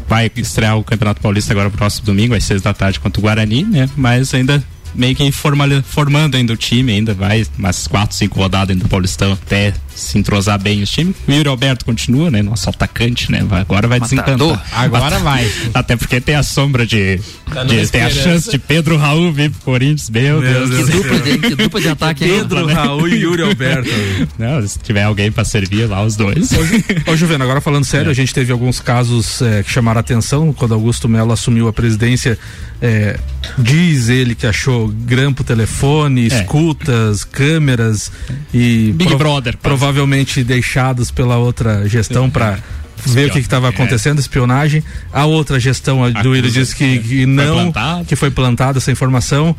C: vai estrear o Campeonato Paulista agora no próximo domingo, às seis da tarde, contra o Guarani, né? Mas ainda meio que formando ainda o time, ainda vai umas quatro, cinco rodadas ainda do Paulistão até se entrosar bem os times. O Yuri Alberto continua, né? Nosso atacante, né? Agora vai desencantar.
D: Agora vai. *laughs*
C: Até porque tem a sombra de. Tá de tem a chance de Pedro Raul vir pro Corinthians. Meu, Meu Deus.
B: Deus. Que, dupla de, que dupla de ataque
A: Pedro Raul e Yuri Alberto.
C: Não, se tiver alguém pra servir lá, os dois.
A: Ô, Juvena, agora falando sério, é. a gente teve alguns casos é, que chamaram a atenção quando Augusto Melo assumiu a presidência. É, diz ele que achou grampo telefone, é. escutas, câmeras e.
C: Big prov Brother.
A: Provavelmente deixados pela outra gestão para ver o que estava acontecendo, é. espionagem. A outra gestão a do Willis disse que, que não, que foi plantada essa informação.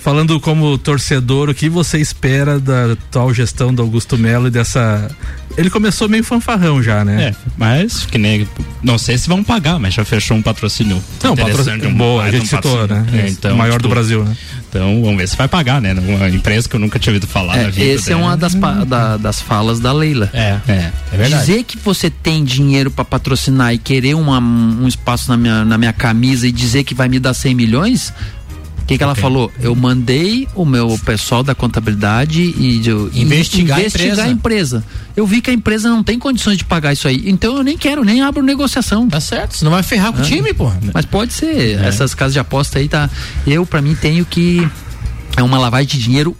A: Falando como torcedor, o que você espera da atual gestão do Augusto Melo e dessa. Ele começou meio fanfarrão já, né?
C: É, mas que nem. Não sei se vão pagar, mas já fechou um patrocínio.
A: Não, patrocínio um, boa, a gente um citou, né? É, então, o maior tipo, do Brasil, né?
C: Então, vamos ver se vai pagar, né? Uma empresa que eu nunca tinha ouvido falar
B: é,
C: na vida.
B: Essa é uma das, da, das falas da Leila.
C: É, é, é verdade.
B: Dizer que você tem dinheiro para patrocinar e querer uma, um espaço na minha, na minha camisa e dizer que vai me dar 100 milhões, que, que ela okay. falou? Eu mandei o meu pessoal da contabilidade e de,
D: investigar,
B: investigar a, empresa. a, empresa. Eu vi que a empresa não tem condições de pagar isso aí. Então eu nem quero, nem abro negociação.
D: Tá certo, senão vai ferrar com o ah. time, pô.
B: Mas pode ser. É. Essas casas de aposta aí tá. Eu, para mim, tenho que. É uma lavagem de dinheiro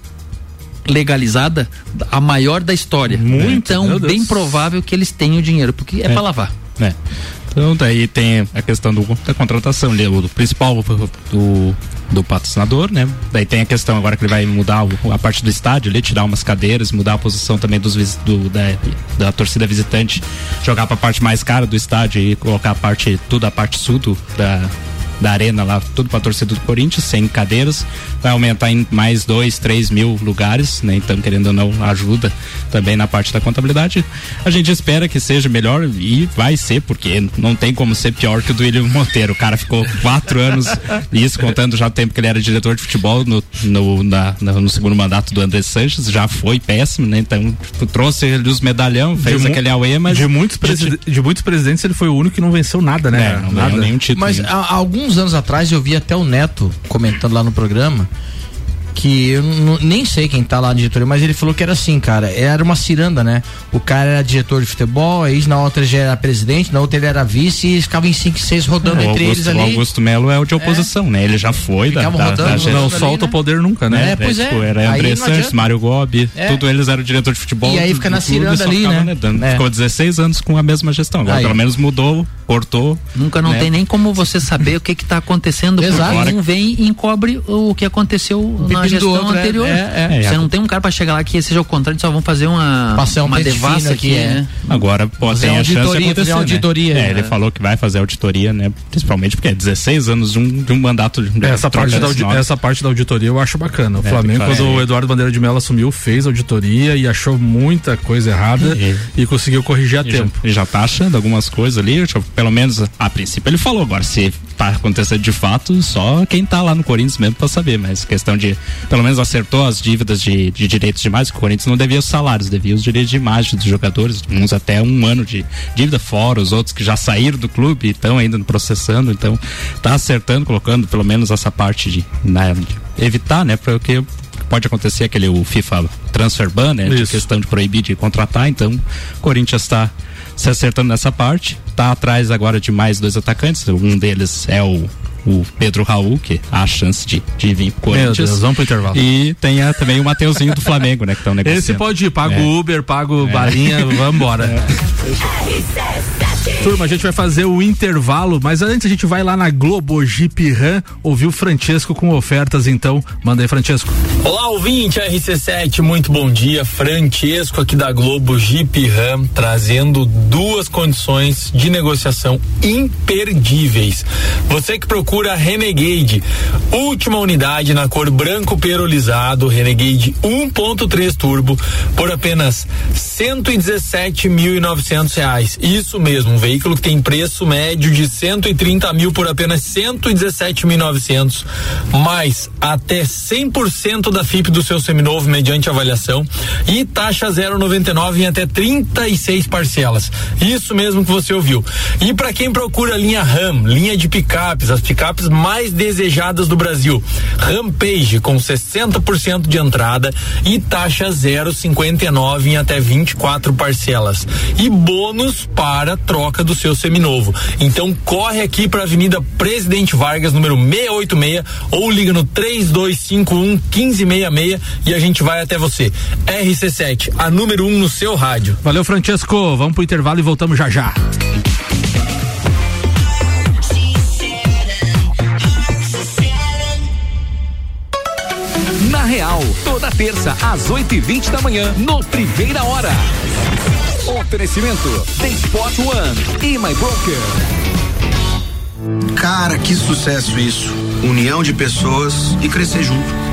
B: legalizada a maior da história.
A: Muito,
B: então, bem provável que eles tenham dinheiro, porque é, é. para lavar.
C: É. Então daí tem a questão do, da contratação, o, principal do, do patrocinador, né? Daí tem a questão agora que ele vai mudar o, a parte do estádio ali, tirar umas cadeiras, mudar a posição também dos do, da, da torcida visitante, jogar para a parte mais cara do estádio e colocar a parte, tudo a parte sul do, da, da arena lá, tudo para torcida do Corinthians, sem cadeiras, vai aumentar em mais dois, três mil lugares, né? Então, querendo ou não, ajuda também na parte da contabilidade. A gente espera que seja melhor e vai ser, porque não tem como ser pior que o do William Monteiro. O cara ficou quatro *laughs* anos, isso contando já o tempo que ele era diretor de futebol no, no, na, no segundo mandato do André Sanches, já foi péssimo, né? Então, tipo, trouxe ele os medalhão, fez de aquele AUE, mas.
A: De muitos, de muitos presidentes, ele foi o único que não venceu nada, né?
C: É, não nada. nenhum título.
D: Mas alguns anos atrás eu vi até o Neto comentando lá no programa que eu nem sei quem tá lá na diretoria, mas ele falou que era assim, cara, era uma ciranda, né? O cara era diretor de futebol, aí na outra já era presidente, na outra ele era vice e ficava em 5, 6 rodando é, entre
C: Augusto,
D: eles ali.
C: O Augusto Melo é o de oposição, é. né? Ele já foi da, da,
A: da, Não solta o né? poder nunca, né?
C: É, pois é. Tipo, era André Santos, Mário Gobi, é. tudo eles eram diretor de futebol.
D: E aí fica na ciranda ali, ficava, né?
C: né? É. Ficou 16 anos com a mesma gestão, agora aí. pelo menos mudou, cortou.
B: Nunca não né? tem nem como você saber o que que tá acontecendo,
D: Exato.
B: porque um vem e encobre o que aconteceu na gestão outro, é. anterior. É, é. Você não tem um cara para chegar lá que seja o contrário, só vão fazer uma
D: Passar um
B: uma devassa aqui, é.
C: Agora pode ter a chance de acontecer, né?
D: auditoria.
C: Né? É, ele falou que vai fazer auditoria, né? Principalmente porque é 16 anos de um, de um mandato de
A: essa parte da essa parte da auditoria eu acho bacana. O é, Flamengo quando o Eduardo Bandeira de Mello assumiu, fez auditoria e achou muita coisa errada e, conseguiu corrigir a tempo.
C: Já, já tá achando algumas coisas ali, pelo menos a princípio ele falou agora se tá acontecendo de fato, só quem tá lá no Corinthians mesmo para saber, mas questão de pelo menos acertou as dívidas de, de direitos de imagem, que o Corinthians não devia os salários, devia os direitos de imagem dos jogadores, uns até um ano de dívida fora, os outros que já saíram do clube e estão ainda processando, então tá acertando, colocando pelo menos essa parte de, né, de evitar, né, porque pode acontecer aquele o FIFA transfer ban, né, de questão de proibir de contratar, então o Corinthians está se acertando nessa parte. Tá atrás agora de mais dois atacantes. Um deles é o o Pedro Raul, que há a chance de, de vir pro Corinthians. Meu Deus,
A: vamos pro intervalo.
C: E tem a, também o Mateuzinho do Flamengo, né? Que estão negociando.
A: Esse pode ir, pago é. Uber, pago é. balinha, *laughs* vamos embora. É. Turma, a gente vai fazer o intervalo, mas antes a gente vai lá na Globo Jeep Ram ouvir o Francesco com ofertas, então. Manda aí, Francesco.
H: Olá, ouvinte RC7, muito bom dia. Francesco aqui da Globo Jeep Ram, trazendo duas condições de negociação imperdíveis. Você que procura Renegade, última unidade na cor branco perolizado, Renegade 1.3 turbo, por apenas R$ reais. Isso mesmo um veículo que tem preço médio de 130 mil por apenas 117.900, mais até 100% da FIP do seu seminovo mediante avaliação e taxa 0,99 em até 36 parcelas. Isso mesmo que você ouviu. E para quem procura linha RAM, linha de picapes, as picapes mais desejadas do Brasil, Rampage com 60% de entrada e taxa 0,59 em até 24 parcelas. E bônus para troca troca do seu seminovo. Então corre aqui para a Avenida Presidente Vargas, número 686, ou liga no 3251 1566 e a gente vai até você. RC7, a número 1 um no seu rádio.
A: Valeu, Francesco. Vamos pro intervalo e voltamos já já.
E: Na Real, toda terça às 8 e 20 da manhã, no Primeira Hora. Oferecimento The Spot One e My Broker.
I: Cara, que sucesso isso. União de pessoas e crescer junto.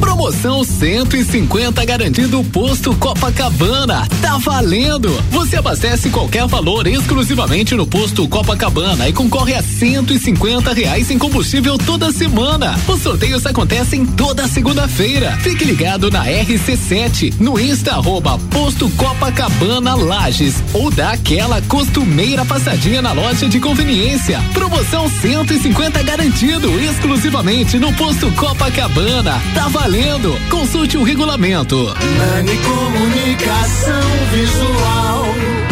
E: Promoção 150 garantido posto Copacabana. Tá valendo! Você abastece qualquer valor exclusivamente no posto Copacabana e concorre a 150 reais em combustível toda semana. Os sorteios acontecem toda segunda-feira. Fique ligado na RC7 no Insta arroba posto Copacabana Lages ou dá aquela costumeira passadinha na loja de conveniência. Promoção 150 garantido exclusivamente no posto Copacabana. Tá valendo! Valendo. Consulte o regulamento.
J: Nani Comunicação Visual.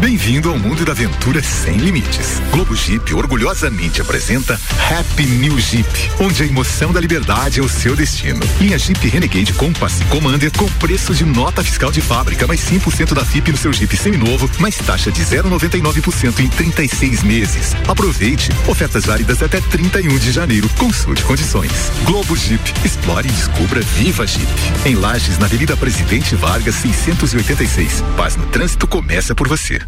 K: Bem-vindo ao mundo da aventura sem limites. Globo Jeep orgulhosamente apresenta Happy New Jeep, onde a emoção da liberdade é o seu destino. Linha Jeep Renegade Compass Commander com preço de nota fiscal de fábrica, mais 5% da FIP no seu Jeep seminovo, mais taxa de 0,99% em 36 meses. Aproveite. Ofertas válidas até 31 de janeiro. Consulte condições. Globo Jeep. Explore e descubra Viva Jeep. Em Lages, na Avenida Presidente Vargas, 686. Paz no trânsito começa por você.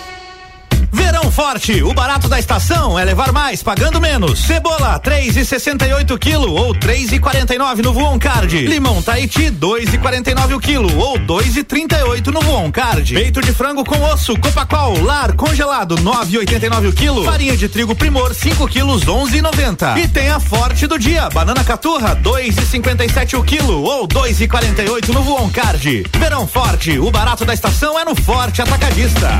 L: Verão forte, o barato da estação é levar mais pagando menos. Cebola 3,68 quilo ou 3,49 no Voon Card. Limão Tahiti 2,49 o quilo ou 2,38 no Voon Card. Peito de frango com osso Copacol Lar congelado 9,89 o quilo. Farinha de trigo Primor 5 quilos 11,90. E tem a forte do dia, banana caturra 2,57 o quilo ou 2,48 no Voon Card. Verão forte, o barato da estação é no Forte Atacadista.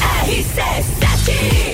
M: Hey!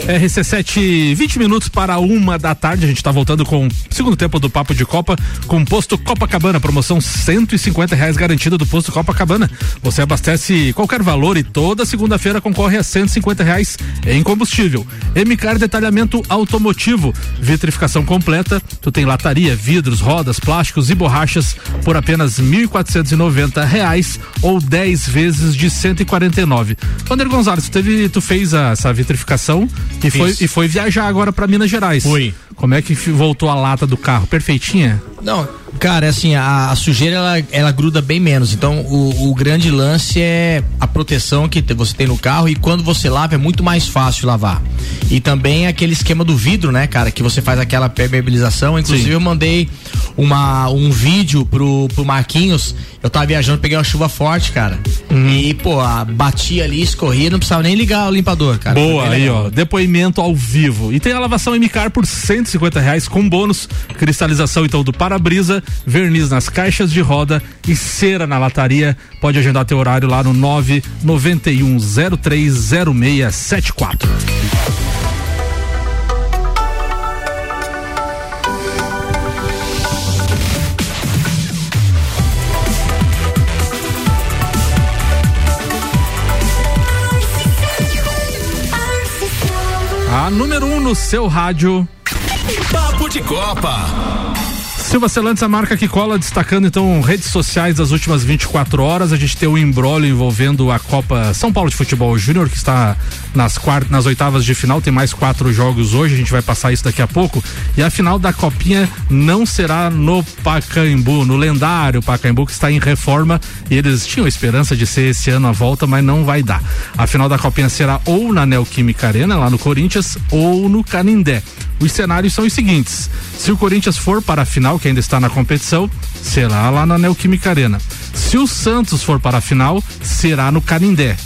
A: RC7, 20 minutos para uma da tarde. A gente está voltando com o segundo tempo do Papo de Copa com posto Copacabana. Promoção 150 reais garantida do posto Copacabana. Você abastece qualquer valor e toda segunda-feira concorre a 150 reais em combustível. MCAR Detalhamento Automotivo, vitrificação completa. Tu tem lataria, vidros, rodas, plásticos e borrachas por apenas 1.490 reais ou 10 vezes de 149. Wander Gonzalez, tu, teve, tu fez a, essa vitrificação e foi, e foi viajar agora para Minas Gerais.
D: Fui.
A: Como é que voltou a lata do carro? Perfeitinha?
D: Não, cara, assim, a, a sujeira ela, ela, gruda bem menos. Então, o, o, grande lance é a proteção que você tem no carro e quando você lava é muito mais fácil lavar. E também aquele esquema do vidro, né, cara, que você faz aquela permeabilização. Inclusive, Sim. eu mandei uma, um vídeo pro, pro Marquinhos. Eu tava viajando, peguei uma chuva forte, cara. Uhum. E, pô, batia ali, escorria, não precisava nem ligar o limpador, cara.
A: Boa, aí, ó. Depoimento ao vivo. E tem a lavação MCAR por 150 reais com bônus, cristalização então do para-brisa, verniz nas caixas de roda e cera na lataria. Pode agendar teu horário lá no 991030674. Número 1 um no seu rádio.
M: Papo de Copa.
A: Silva Celantes, a marca que cola, destacando então redes sociais das últimas 24 horas. A gente tem o embrólio envolvendo a Copa São Paulo de Futebol Júnior, que está nas, quartas, nas oitavas de final. Tem mais quatro jogos hoje, a gente vai passar isso daqui a pouco. E a final da Copinha não será no Pacaembu, no lendário Pacaembu, que está em reforma. E eles tinham esperança de ser esse ano a volta, mas não vai dar. A final da Copinha será ou na Neoquímica Arena, lá no Corinthians, ou no Canindé. Os cenários são os seguintes: se o Corinthians for para a final, que ainda está na competição, será lá na Neoquímica Arena. Se o Santos for para a final, será no Canindé.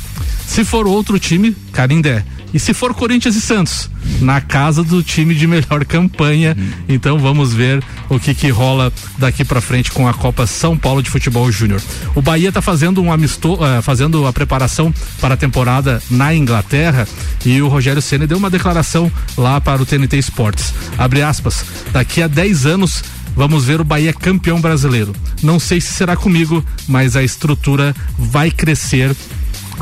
A: Se for outro time, Canindé. E se for Corinthians e Santos, na casa do time de melhor campanha. Então vamos ver o que que rola daqui para frente com a Copa São Paulo de Futebol Júnior. O Bahia está fazendo um amistoso, uh, fazendo a preparação para a temporada na Inglaterra e o Rogério Ceni deu uma declaração lá para o TNT Esportes. Abre aspas, daqui a 10 anos Vamos ver o Bahia campeão brasileiro. Não sei se será comigo, mas a estrutura vai crescer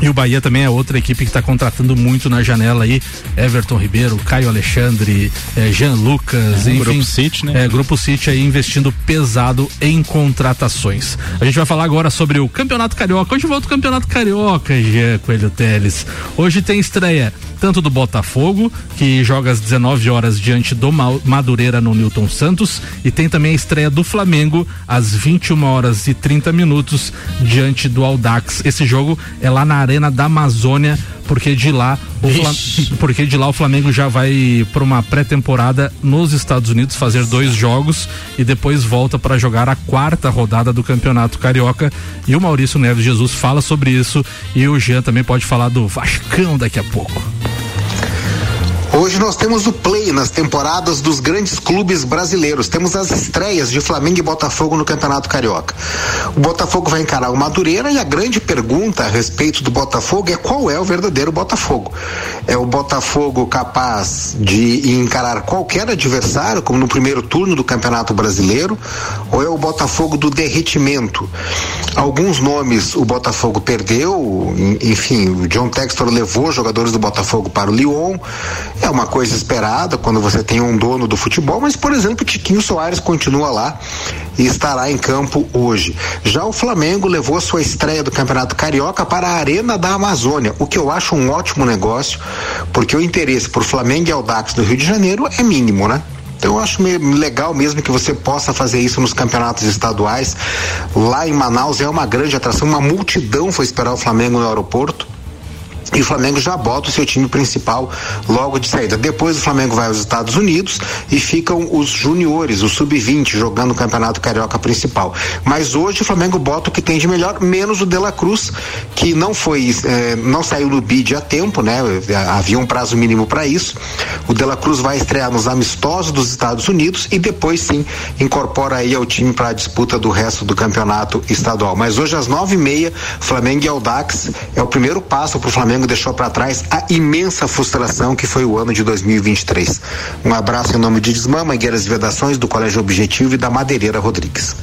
A: e o Bahia também é outra equipe que está contratando muito na janela aí. Everton Ribeiro, Caio Alexandre, eh, Jean Lucas, é, enfim. Grupo
C: City, né?
A: É, Grupo City aí investindo pesado em contratações. A gente vai falar agora sobre o Campeonato Carioca. Hoje volta o Campeonato Carioca, Jean Coelho Teles. Hoje tem estreia tanto do Botafogo, que joga às 19 horas diante do Madureira no Newton Santos, e tem também a estreia do Flamengo às 21 horas e 30 minutos diante do Aldax. Esse jogo é lá na Arena da Amazônia, porque de lá o Flam... *laughs* porque de lá o Flamengo já vai para uma pré-temporada nos Estados Unidos fazer dois jogos e depois volta para jogar a quarta rodada do Campeonato Carioca. E o Maurício Neves Jesus fala sobre isso e o Jean também pode falar do Vascão daqui a pouco.
F: Hoje nós temos o play nas temporadas dos grandes clubes brasileiros. Temos as estreias de Flamengo e Botafogo no Campeonato Carioca. O Botafogo vai encarar o Madureira e a grande pergunta a respeito do Botafogo é qual é o verdadeiro Botafogo. É o Botafogo capaz de encarar qualquer adversário, como no primeiro turno do Campeonato Brasileiro, ou é o Botafogo do derretimento? Alguns nomes o Botafogo perdeu, enfim, o John Textor levou jogadores do Botafogo para o Lyon. É é uma coisa esperada quando você tem um dono do futebol, mas, por exemplo, Tiquinho Soares continua lá e estará em campo hoje. Já o Flamengo levou sua estreia do Campeonato Carioca para a Arena da Amazônia, o que eu acho um ótimo negócio, porque o interesse por Flamengo e Aldax do Rio de Janeiro é mínimo, né? Então eu acho legal mesmo que você possa fazer isso nos campeonatos estaduais. Lá em Manaus é uma grande atração, uma multidão foi esperar o Flamengo no aeroporto e o Flamengo já bota o seu time principal logo de saída. Depois o Flamengo vai aos Estados Unidos e ficam os juniores, o sub-20, jogando o Campeonato Carioca principal. Mas hoje o Flamengo bota o que tem de melhor, menos o De La Cruz, que não foi, eh, não saiu no bid a tempo, né? Havia um prazo mínimo para isso. O De La Cruz vai estrear nos amistosos dos Estados Unidos e depois sim incorpora aí ao time para a disputa do resto do campeonato estadual. Mas hoje às nove e meia, Flamengo e Aldax é o primeiro passo para o Flamengo Flamengo deixou para trás a imensa frustração que foi o ano de 2023. Um abraço em nome de Desmã, Mangueiras e Vedações, do Colégio Objetivo e da Madeireira Rodrigues.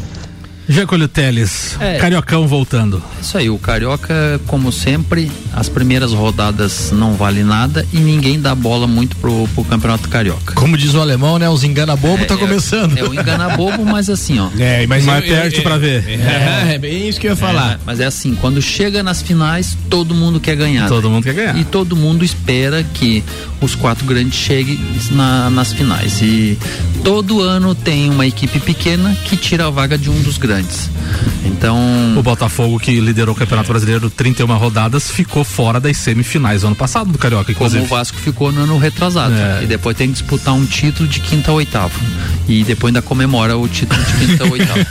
A: Jacolho Teles,
B: É.
A: Cariocão voltando.
B: Isso aí, o Carioca, como sempre, as primeiras rodadas não vale nada e ninguém dá bola muito pro, pro Campeonato Carioca.
D: Como diz o alemão, né? Os engana bobo tá começando.
B: É o engana bobo, mas assim, ó.
N: É, mas
A: Mais
N: eu- eu-
A: perto
N: eu-
A: pra ver.
N: É, é bem isso que eu ia falar.
B: É, mas é assim, quando chega nas finais, todo mundo quer ganhar.
A: Todo mundo quer ganhar.
B: E todo mundo espera que os quatro grandes cheguem na- nas finais. E todo ano tem uma equipe pequena que tira a vaga de um dos grandes. Então.
A: O Botafogo, que liderou o Campeonato Brasileiro 31 rodadas, ficou fora das semifinais ano passado do Carioca,
B: Como
A: inclusive.
B: o Vasco ficou no ano retrasado.
A: É.
B: E depois tem que disputar um título de quinta a oitava. E depois ainda comemora o título de quinta a oitava.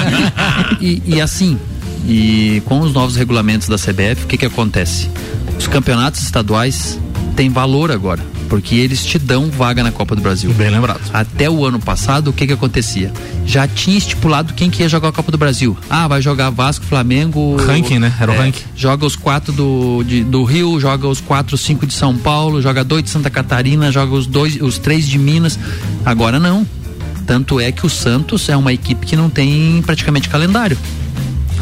B: *laughs* e, e assim, e com os novos regulamentos da CBF, o que que acontece? Os campeonatos estaduais têm valor agora. Porque eles te dão vaga na Copa do Brasil.
A: Bem lembrado.
B: Até o ano passado, o que que acontecia? Já tinha estipulado quem que ia jogar a Copa do Brasil. Ah, vai jogar Vasco, Flamengo.
A: Ranking, né? Era o
B: É,
A: ranking.
B: Joga os quatro do, de- do Rio, joga os quatro, cinco de São Paulo, joga dois de Santa Catarina, joga os dois, os três de Minas. Agora não. Tanto é que o Santos é uma equipe que não tem praticamente calendário.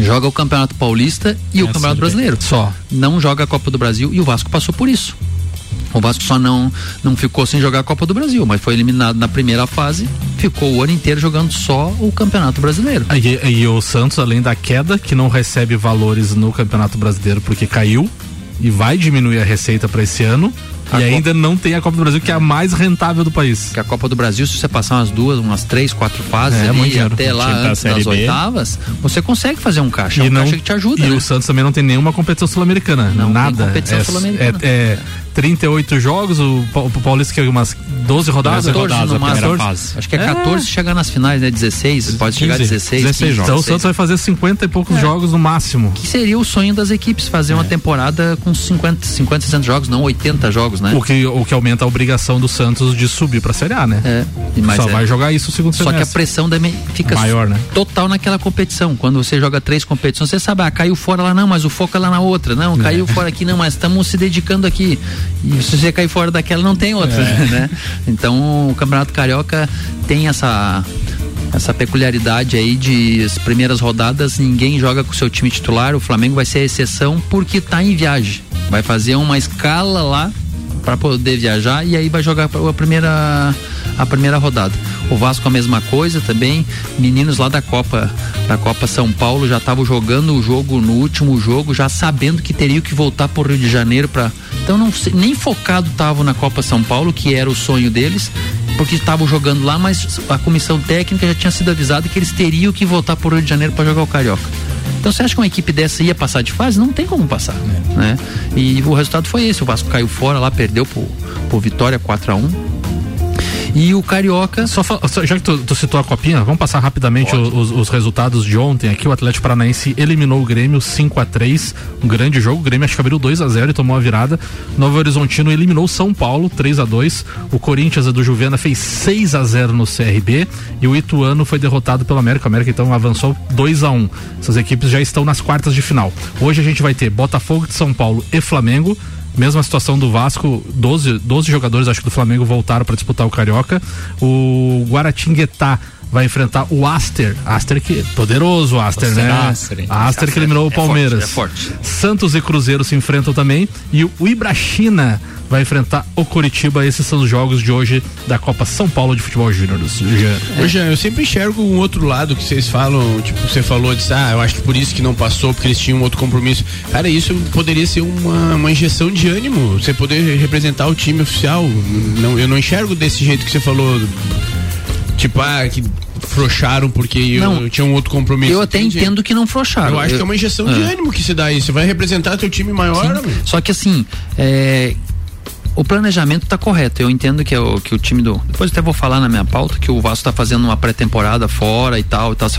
B: Joga o Campeonato Paulista e o
A: É,
B: Campeonato
A: sim,
B: Brasileiro.
A: Só.
B: Não joga a Copa do Brasil e o Vasco passou por isso. O Vasco só não, não ficou sem jogar a Copa do Brasil, mas foi eliminado na primeira fase, ficou o ano inteiro jogando só o Campeonato Brasileiro.
A: E, e o Santos, além da queda, que não recebe valores no Campeonato Brasileiro porque caiu e vai diminuir a receita para esse ano.
B: A
A: e
B: Copa-
A: ainda não tem a Copa do Brasil, que é a mais rentável do país.
B: Que a Copa do Brasil, se você passar umas duas, umas três, quatro fases
A: É,
B: ali, até lá antes das
A: B.
B: oitavas, você consegue fazer um caixa. É um caixa que te ajuda.
A: E
B: né?
A: o Santos também não tem nenhuma competição sul-americana.
B: Não
A: Nada.
B: competição
A: é,
B: sul-americana.
A: É, é 38 jogos, o, Pa- o Paulista que é umas 12 rodadas.
B: 14 no máximo.
A: 14.
B: Acho que é 14 chegar nas finais, né? 16, pode chegar a 16. 15,
A: Então o Santos vai fazer 50 e poucos
B: É.
A: jogos no máximo.
B: Que seria o sonho das equipes, fazer uma temporada com 50, 50, 60 jogos, não 80 jogos, né?
A: O que, o que aumenta a obrigação do Santos de subir pra Série A, né?
B: É. Mas
A: Só
B: é.
A: vai jogar isso no segundo
B: Só que a
A: semestre.
B: pressão também fica
A: Maior, né?
B: total naquela competição. Quando você joga três competições, você sabe, ah, caiu fora lá, não, mas o foco é lá na outra. Não, caiu fora aqui, não, mas estamos se dedicando aqui. E se você cair fora daquela, não tem outra,
A: É.
B: né? Então o Campeonato Carioca tem essa. Essa peculiaridade aí de as primeiras rodadas, ninguém joga com o seu time titular. O Flamengo vai ser a exceção porque tá em viagem. Vai fazer uma escala lá para poder viajar e aí vai jogar a primeira a primeira rodada. O Vasco a mesma coisa também. Meninos lá da Copa da Copa São Paulo já estavam jogando o jogo no último jogo, já sabendo que teriam que voltar para o Rio de Janeiro para então não nem focado estavam na Copa São Paulo, que era o sonho deles, porque estavam jogando lá, mas a comissão técnica já tinha sido avisada que eles teriam que voltar para o Rio de Janeiro para jogar o Carioca. Então você acha que uma equipe dessa ia passar de fase? Não tem como passar, né? E o resultado foi esse, o Vasco caiu fora lá, perdeu pro, pro Vitória 4 a 1 E o Carioca.
A: Só, só- já que tu, tu citou a copinha, vamos passar rapidamente os, os resultados de ontem aqui. O Atlético Paranaense eliminou o Grêmio 5 a 3 Um grande jogo. O Grêmio acho que abriu 2 a 0 e tomou a virada. Novo Horizontino eliminou São Paulo 3 a 2 O Corinthians do Juvena fez 6 a 0 no CRB. E o Ituano foi derrotado pelo América. O América então avançou 2 a 1 Essas equipes já estão nas quartas de final. Hoje a gente vai ter Botafogo de São Paulo e Flamengo. Mesma situação do Vasco, 12, 12 jogadores acho que do Flamengo voltaram para disputar o Carioca. O Guaratinguetá vai enfrentar o Aster. Aster que poderoso o Aster,
C: Aster,
A: né?
C: Aster?
A: Aster que eliminou o
B: É forte,
A: Palmeiras.
B: é forte.
A: Santos e Cruzeiro se enfrentam também e o Ibrachina vai enfrentar o Coritiba. Esses são os jogos de hoje da Copa São Paulo de Futebol Júnior. Jean.
N: Ô, Jean, eu sempre enxergo um outro lado que vocês falam, tipo, você falou de, ah, eu acho que por isso que não passou, porque eles tinham outro compromisso. Cara, isso poderia ser uma, uma injeção de ânimo, você poder representar o time oficial. Não, eu não enxergo desse jeito que você falou. Tipo, ah, que frouxaram porque eu,
B: Não,
N: eu tinha um outro compromisso.
B: Eu até
N: Entendi.
B: entendo que não frouxaram.
N: Eu acho que é uma injeção de
B: É.
N: ânimo que se dá aí. Você vai representar teu time maior.
B: Só que assim, é, o planejamento está correto. Eu entendo que, é o, que o time do. Depois até vou falar na minha pauta que o Vasco está fazendo uma pré-temporada fora e tal, está se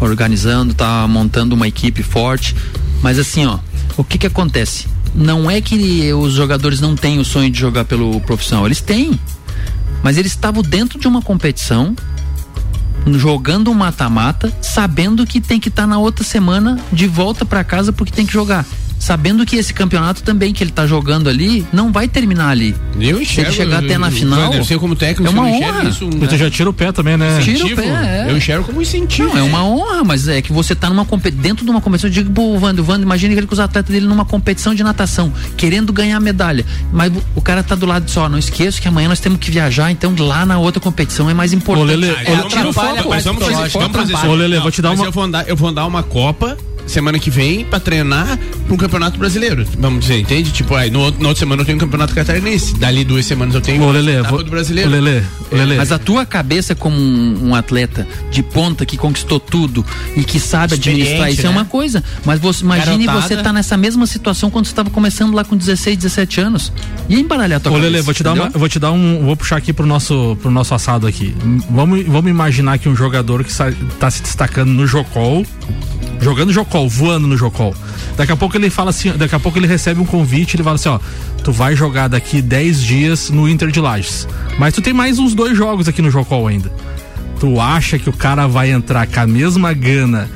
B: organizando, está montando uma equipe forte. Mas assim, ó, o que que acontece? Não é que os jogadores não têm o sonho de jogar pelo profissional, eles têm. Mas eles estavam dentro de uma competição jogando um mata-mata, sabendo que tem que estar na outra semana de volta para casa porque tem que jogar. Sabendo que esse campeonato também que ele tá jogando ali não vai terminar ali.
N: Eu
B: Se
N: enxergo.
B: ele chegar até na final,
N: Wander, Você como técnico,
B: é uma honra.
N: isso,
A: tu já tira o pé também, né?
B: Tira o pé, é.
N: Eu enxergo como incentivo.
B: Não, é uma honra, mas é que você tá numa dentro de uma competição. Eu digo pro Wando, Wando, imagina ele com os atletas dele numa competição de natação, querendo ganhar medalha. Mas o- cara tá do lado disso, ó, não esqueça que amanhã nós temos que viajar, então lá na outra competição é mais importante.
A: Ô, Lele,
B: É,
A: ô,
B: atrapalha
A: tira o foco,
N: Mas vamos fazer, vamos fazer.
A: Ô, Lele, vou te dar uma-
N: Eu vou, andar, eu vou dar uma Copa semana que vem pra treinar pra um campeonato brasileiro. Vamos dizer, entende? Tipo, aí no, na outra semana eu tenho um campeonato catarinense. Dali duas semanas eu tenho
A: Ô, Lele,
N: etapa
A: vou,
N: do brasileiro.
A: Ô, Lele, ô, Lele.
B: Mas a tua cabeça como um, um atleta de ponta que conquistou tudo e que sabe administrar isso é
D: né?
B: uma coisa. Mas você imagine
D: Garotada.
B: você tá nessa mesma situação quando você estava começando lá com 16, 17 anos. Ia embaralhar a tua
A: Ô,
B: cabeça.
A: Lele, vou te dar uma, vou te dar um, vou puxar aqui pro nosso, pro nosso assado aqui. Vamos, vamos imaginar que um jogador que sa- tá se destacando no Jocol, jogando Jocol, voando no Jocol. Daqui a pouco ele fala assim, daqui a pouco ele recebe um convite, ele fala assim, ó, tu vai jogar daqui 10 dias no Inter de Lages. Mas tu tem mais uns dois jogos aqui no Jocol ainda. Tu acha que o cara vai entrar com a mesma gana,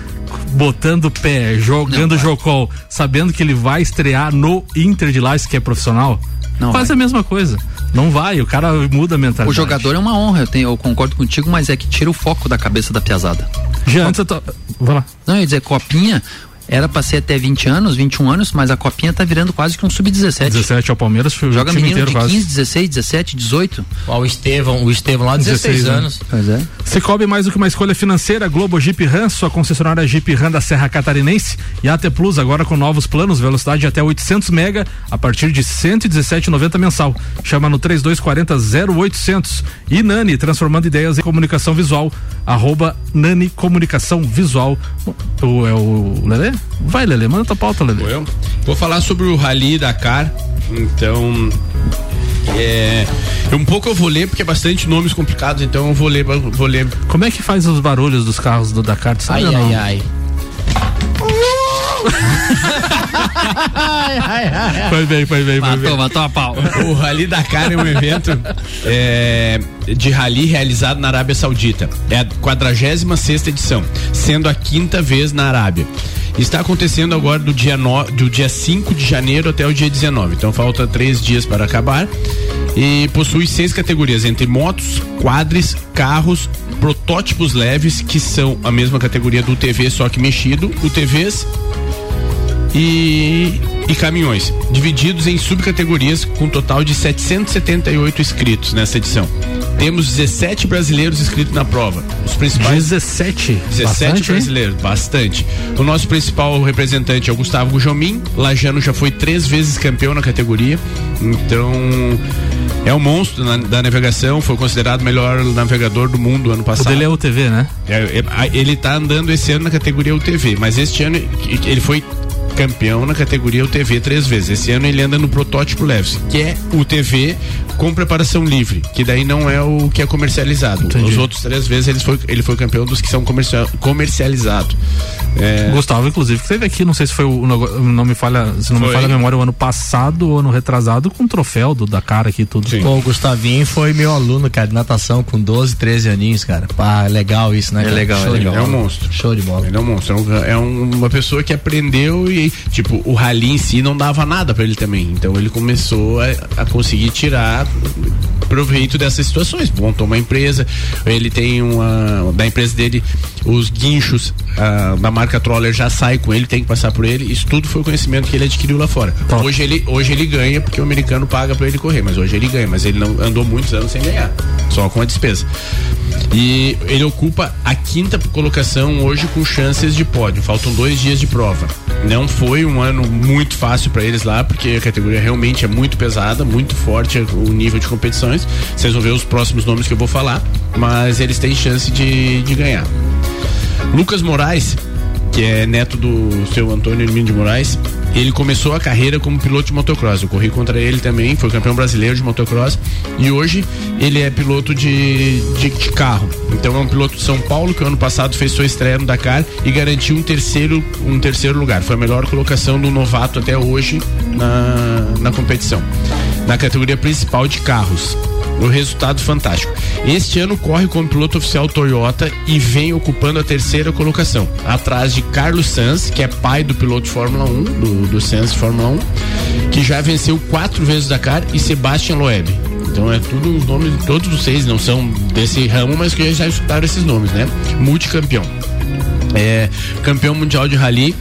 A: botando o pé, jogando Jocol, sabendo que ele vai estrear no Inter de Lages, que é profissional?
B: Não
A: Faz
B: vai.
A: a mesma coisa. Não vai, o cara muda a mentalidade.
B: O jogador é uma honra, eu, tenho- eu concordo contigo, mas é que tira o foco da cabeça da piazada.
A: Já antes eu tô... Vai lá.
B: Não, eu ia dizer, copinha era pra ser até 20 anos, 21 anos, mas a copinha tá virando quase que um sub-17.
A: 17 ao Palmeiras, foi o
B: Joga
A: time
B: menino
A: inteiro
B: de
A: quase.
B: 15, 16, 17, 18.
D: Ó, o Estevão, o Estevão lá, 16, anos.
B: Pois é.
A: Você cobre mais do que uma escolha financeira, Globo Jeep Ram, sua concessionária Jeep Ram da Serra Catarinense e AT Plus agora com novos planos, velocidade de até 800 mega a partir de 117,90 mensal. Chama no 3240 0800 e Nani, transformando ideias em comunicação visual, arroba Nani Comunicação Visual. O, é o Lelê? Vai Lelê, manda tua pauta Lelê.
N: Eu vou falar sobre o Rally Dakar. Então, é, um pouco eu vou ler porque é bastante nomes complicados, então eu vou ler, vou ler.
A: Como é que faz os barulhos dos carros do Dakar? Sabe
D: Ai,
A: ou não?
D: ai, ai. *laughs*
A: Foi bem, foi bem, foi bem.
B: Matou, matou a pau.
N: O Rally Dakar é um evento é, de rally realizado na Arábia Saudita. É a 46 edição, sendo a quinta vez na Arábia. Está acontecendo agora do dia, no, do dia 5 de janeiro até o dia 19. Então falta três dias para acabar. E possui seis categorias, entre motos, quadres, carros, protótipos leves, que são a mesma categoria do TV, só que mexido, UTVs e, e caminhões, divididos em subcategorias com um total de 778 inscritos nessa edição. Temos 17 brasileiros inscritos na prova. Os principais
A: 17?
N: 17
A: Bastante, hein?
N: brasileiros, bastante. O nosso principal representante é o Gustavo Gujomin. Lajano já foi três vezes campeão na categoria. Então, é um monstro na- da navegação. Foi considerado o melhor navegador do mundo ano
A: O
N: passado.
A: dele é o TV, né?
N: É, é, ele tá andando esse ano na categoria UTV, mas este ano ele foi campeão na categoria UTV três vezes. Esse ano ele anda no protótipo Leves, que é UTV com preparação livre, que daí não é o que é comercializado. Os outros três vezes ele foi, ele foi campeão dos que são comercial, comercializados. É,
A: Gustavo, inclusive, que teve aqui, não sei se foi o, não me falha, se não me
N: Foi.
A: falha a memória, o ano passado ou ano retrasado, com um troféu do Dakar aqui e tudo.
D: Pô, o Gustavinho foi meu aluno, cara, de natação com 12, 13 aninhos, cara. Pá, legal isso, né?
B: É legal, é
D: Show de
B: legal.
N: É um monstro.
D: Show de bola.
N: Ele é um monstro. É, um- é um- uma pessoa que aprendeu e, tipo, o rally em si não dava nada pra ele também. Então ele começou a, a conseguir tirar proveito dessas situações. Montou uma empresa, ele tem uma. Da empresa dele, os guinchos ah, da marca Troller já sai com ele, tem que passar por ele. Isso tudo foi o conhecimento que ele adquiriu lá fora. Hoje ele, hoje ele ganha porque o americano paga pra ele correr, mas hoje ele ganha. Mas ele não andou muitos anos sem ganhar, só com a despesa. E ele ocupa a quinta colocação hoje com chances de pódio. Faltam dois dias de prova. Não foi um ano muito fácil para eles lá, porque a categoria realmente é muito pesada, muito forte o nível de competições. Vocês vão ver os próximos nomes que eu vou falar, mas eles têm chance de, de ganhar. Lucas Moraes, que é neto do seu Antônio Hermínio de Moraes, ele começou a carreira como piloto de motocross. Eu corri contra ele também, foi campeão brasileiro de motocross e hoje ele é piloto de, de, de carro. Então é um piloto de São Paulo que ano passado fez sua estreia no Dakar e garantiu um terceiro, um terceiro lugar. Foi a melhor colocação do novato até hoje na, na competição. Na categoria principal de carros. O resultado fantástico. Este ano corre como piloto oficial Toyota e vem ocupando a terceira colocação, atrás de Carlos Sanz, que é pai do piloto de Fórmula 1, do, do Sanz Fórmula 1, que já venceu quatro vezes Dakar, e Sebastian Loeb. Então é tudo os nomes, todos vocês não são desse ramo, mas que já escutaram esses nomes, né? Multicampeão. É, campeão mundial de rally.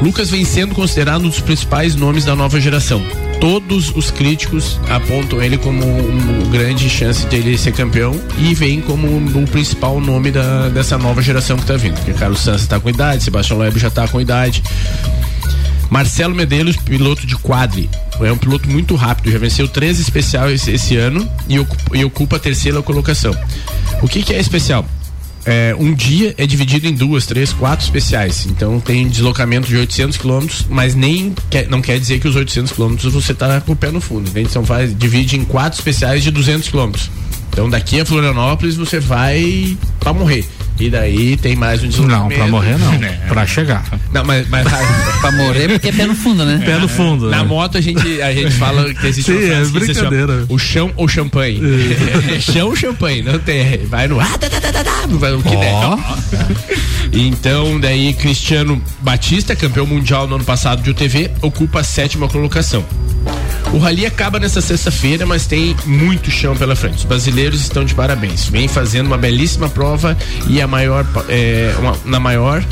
N: Lucas vem sendo considerado um dos principais nomes da nova geração. Todos os críticos apontam ele como uma grande chance de ele ser campeão e vem como o principal nome da, dessa nova geração que está vindo. Porque Carlos Sanz está com idade, Sebastião Loeb já está com idade. Marcelo Medeiros, piloto de quadri. É um piloto muito rápido, já venceu três especiais esse, ano e ocupa, e ocupa a terceira colocação. O que, que é especial? É, um dia é dividido em duas, três, quatro especiais. Então tem deslocamento de 800 quilômetros, mas nem quer, não quer dizer que os 800 quilômetros você tá com o pé no fundo. Né? Então faz, divide em quatro especiais de 200 quilômetros. Então daqui a Florianópolis você vai para morrer. E daí tem mais um deslocamento.
A: Não, pra morrer não. *laughs* É. Pra chegar.
N: Não, mas. mas *laughs*
B: pra morrer porque é pé no fundo, né?
A: Pé no fundo.
N: Na
A: né?
N: moto a gente, a gente fala que existe
A: Sim,
N: uma
A: é
N: existe,
A: brincadeira.
N: o chão ou champanhe. É. *laughs* chão ou champanhe, não tem. Vai no. Ah, vai o que der. Então, daí Cristiano Batista, campeão mundial no ano passado de UTV, ocupa a sétima colocação. O rally acaba nessa sexta-feira, mas tem muito chão pela frente. Os brasileiros estão de parabéns. Vem fazendo uma belíssima prova e a maior, é, uma- na maior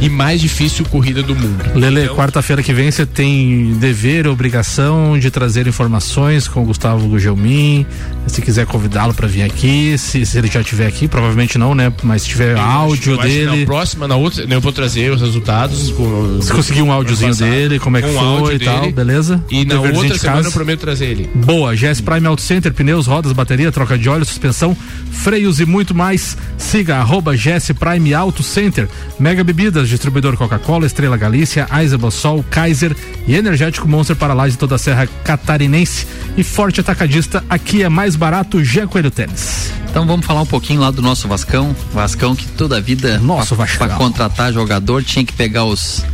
N: e mais difícil corrida do mundo.
A: Lele, quarta-feira que vem você tem dever, obrigação de trazer informações com o Gustavo Gugelmin. Se quiser convidá-lo para vir aqui, se, se ele já estiver aqui, provavelmente não, né? Mas se tiver áudio dele.
N: Na próxima, na outra, eu vou trazer os resultados. Com,
A: Se conseguir um áudiozinho dele, como é que
N: o
A: foi e tal,
N: dele.
A: beleza?
N: E na outra semana eu prometo trazer ele.
A: Boa, GS Prime Auto Center, pneus, rodas, bateria, troca de óleo, suspensão, freios e muito mais. Siga arroba GS Prime Auto Center. Mega Bebidas, distribuidor Coca-Cola, Estrela Galícia, Eisenbahn Sol, Kaiser e Energético Monster para lá de toda a Serra Catarinense. E Forte Atacadista, aqui é mais barato, Gé Coelho Tênis.
B: Então vamos falar um pouquinho lá do nosso Vascão. Vascão que toda a vida
A: Nosso
B: pra,
A: Vascão.
B: pra contratar jogador tinha que pegar os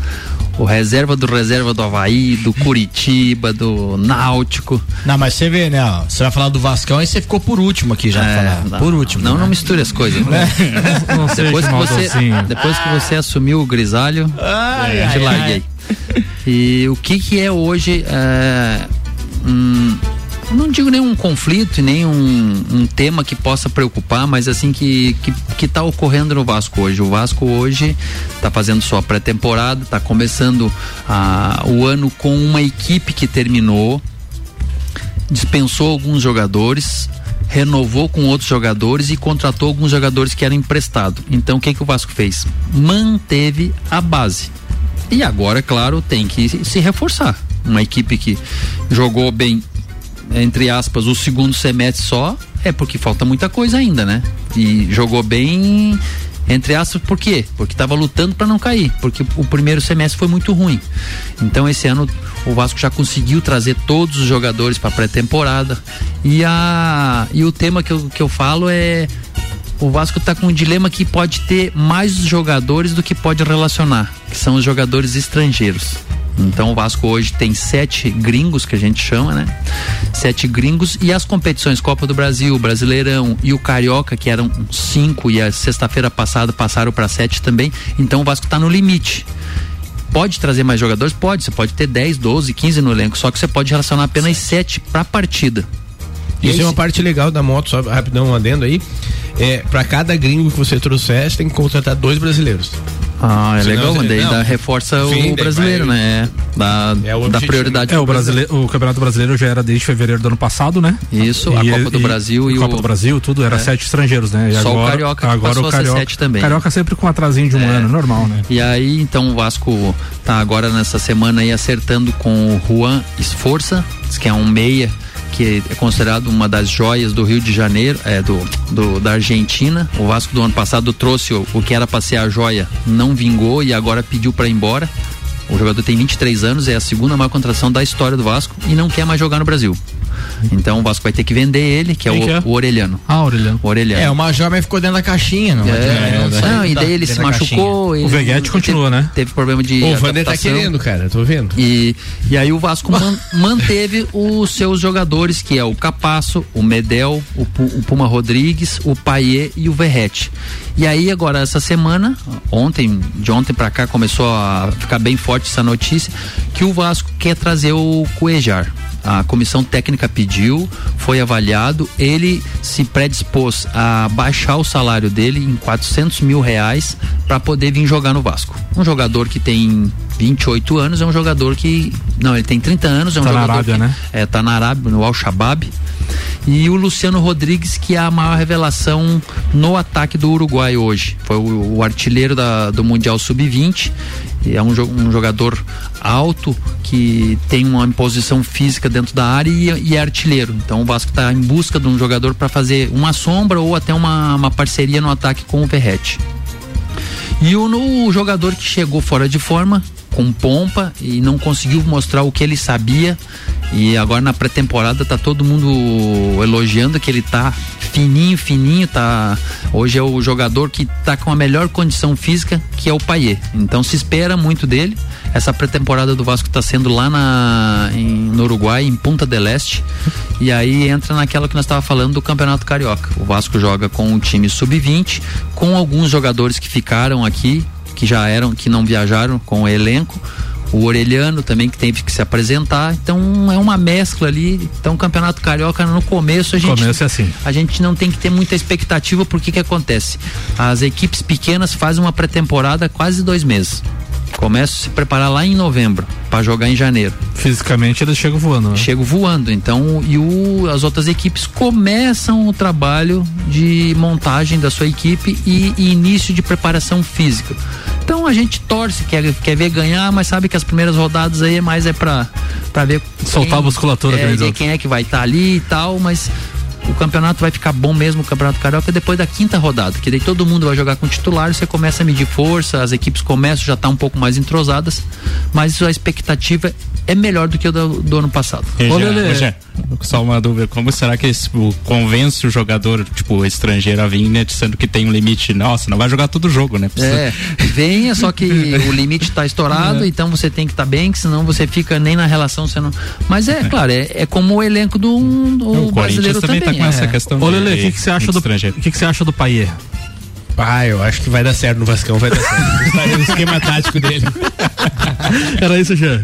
B: o reserva do reserva do Havaí, do Curitiba, do Náutico.
D: Não, mas você vê, né? ó, Você vai falar do Vascão e você ficou por último aqui já.
B: É,
D: pra falar.
B: não,
D: por último.
B: Não,
D: né?
B: não misture as coisas. né? *laughs*
A: Não seja
B: depois, que você,
A: maldosinho.
B: depois que você assumiu o grisalho,
D: Ai,
B: eu te
D: ai,
B: larguei. E o que que é hoje é, hum, não digo nenhum conflito nem um, um tema que possa preocupar, mas assim que, que, que tá ocorrendo no Vasco hoje. O Vasco hoje tá fazendo sua pré-temporada, tá começando ah, o ano com uma equipe que terminou, dispensou alguns jogadores, renovou com outros jogadores e contratou alguns jogadores que eram emprestados. Então o que que o Vasco fez? Manteve a base. E agora, é claro, tem que se reforçar. Uma equipe que jogou bem, entre aspas, o segundo semestre só, é porque falta muita coisa ainda, né? E jogou bem, entre aspas, por quê? Porque estava lutando para não cair, porque o primeiro semestre foi muito ruim. Então esse ano o Vasco já conseguiu trazer todos os jogadores para pré-temporada. E a e o tema que eu, que eu falo é o Vasco está com um dilema que pode ter mais jogadores do que pode relacionar, que são os jogadores estrangeiros. Então o Vasco hoje tem sete gringos que a gente chama, né? Sete gringos e as competições Copa do Brasil, Brasileirão e o Carioca, que eram cinco e a sexta-feira passada passaram para sete também. Então o Vasco está no limite. Pode trazer mais jogadores? Pode. Você pode ter 10, 12, 15 no elenco, só que você pode relacionar apenas sete para partida.
N: Isso é uma parte legal da moto, só rapidão um adendo aí. É, pra cada gringo que você trouxer, você tem que contratar dois brasileiros.
B: Ah, é
N: Senão,
B: legal,
N: você-
B: daí
N: não.
B: dá, reforça
N: Sim,
B: o brasileiro,
N: vai-
B: né? É, dá,
N: o objetivo.
B: prioridade
A: É, o, brasileiro, o Campeonato Brasileiro já era desde fevereiro do ano passado, né?
B: Isso, a Copa do Brasil e
A: Copa
B: o-
A: do Brasil, tudo, era
B: É.
A: sete estrangeiros, né? E
B: Só o
A: agora,
B: Carioca que
A: agora o Carioca,
B: sete também.
A: Carioca sempre com um atrasinho de um
B: É.
A: ano, normal, né?
B: E aí, então, o Vasco tá agora nessa semana aí acertando com o Juan Esforça, que é um meia que é considerado uma das joias do Rio de Janeiro, é do, do da Argentina. O Vasco do ano passado trouxe o, o que era para ser a joia, não vingou e agora pediu para ir embora. O jogador tem 23 anos, é a segunda maior contratação da história do Vasco e não quer mais jogar no Brasil. Então o Vasco vai ter que vender ele, que é, o,
A: que é?
B: o Orelhano.
A: Ah, Orelhano.
B: O Orelhano.
D: É, o Major mas ficou dentro da caixinha, não.
B: É,
D: adianta,
B: não, e
D: da-
B: daí ele se machucou. ele-
A: O Veguete continua,
B: teve,
A: né?
B: Teve problema de.
N: O Vander tá querendo, cara, tô vendo.
B: E, e aí o Vasco man- *laughs* manteve os seus jogadores, que é o Capasso, o Medel, o, o Puma Rodrigues, o Paier e o Verrete. E aí agora essa semana, ontem, de ontem pra cá começou a ficar bem forte essa notícia que o Vasco quer trazer o Cuejar. A comissão técnica pediu, foi avaliado, ele se predispôs a baixar o salário dele em 400 mil reais para poder vir jogar no Vasco. Um jogador que tem 28 anos é um jogador que. Não, ele tem 30 anos, é um
A: Tá na
B: jogador.
A: Arábia,
B: que,
A: né?
B: É, tá na Arábia, no Al-Shabaab. E o Luciano Rodrigues, que é a maior revelação no ataque do Uruguai hoje. Foi o, o artilheiro da- do Mundial Sub-20. E É um, um jogador alto que tem uma imposição física dentro da área e, e é artilheiro. Então o Vasco está em busca de um jogador para fazer uma sombra ou até uma, uma parceria no ataque com o Verrete. E o, no- o jogador que chegou fora de forma, com pompa, e não conseguiu mostrar o que ele sabia. E agora na pré-temporada tá todo mundo elogiando que ele tá fininho, fininho, tá. Hoje é o jogador que tá com a melhor condição física, que é o Paier. Então se espera muito dele. Essa pré-temporada do Vasco tá sendo lá na, em, no Uruguai, em Punta del Este. E aí entra naquela que nós estava falando do Campeonato Carioca. O Vasco joga com o time sub-20, com alguns jogadores que ficaram aqui, que já eram, que não viajaram com o elenco. O Orelhano também que teve que se apresentar. Então é uma mescla ali. Então o Campeonato Carioca no começo a gente
A: Começo é assim.
B: a gente não tem que ter muita expectativa porque que acontece? As equipes pequenas fazem uma pré-temporada quase dois meses. Começam a se preparar lá em novembro para jogar em janeiro.
A: Fisicamente eles chegam voando. Né?
B: Chegam voando. Então, e o, as outras equipes começam o trabalho de montagem da sua equipe e, e início de preparação física. Então a gente torce, quer, quer ver ganhar, mas sabe que as primeiras rodadas aí é mais é pra, pra ver.
A: Soltar a musculatura,
B: é, quem é que vai estar ali e tal, mas o campeonato vai ficar bom mesmo, o campeonato carioca, depois da quinta rodada, que daí todo mundo vai jogar com titular, você começa a medir força, as equipes começam já estar um pouco mais entrosadas, mas a expectativa é melhor do que o do, do ano passado.
C: E
A: Ô,
C: já-
A: Lelê.
C: Só uma dúvida, como será que esse, o, convence o jogador, tipo, estrangeiro a vir, né, sendo que tem um limite, nossa, não vai jogar todo jogo, né? Precisa-
B: É, venha, só que *laughs* o limite está estourado, então você tem que estar bem, que senão você fica nem na relação, você não... Mas é, claro, é, é como o elenco do, do
C: O
B: brasileiro
C: também
B: também.
C: tá com essa
B: é.
C: questão
A: Ô Lele, o que, que você acha do
C: estrangeiro.
A: o que, que você acha do Paier?
N: Ah, eu acho que vai dar certo no Vascão, vai dar certo. *laughs* o esquema tático dele.
A: Era isso, já.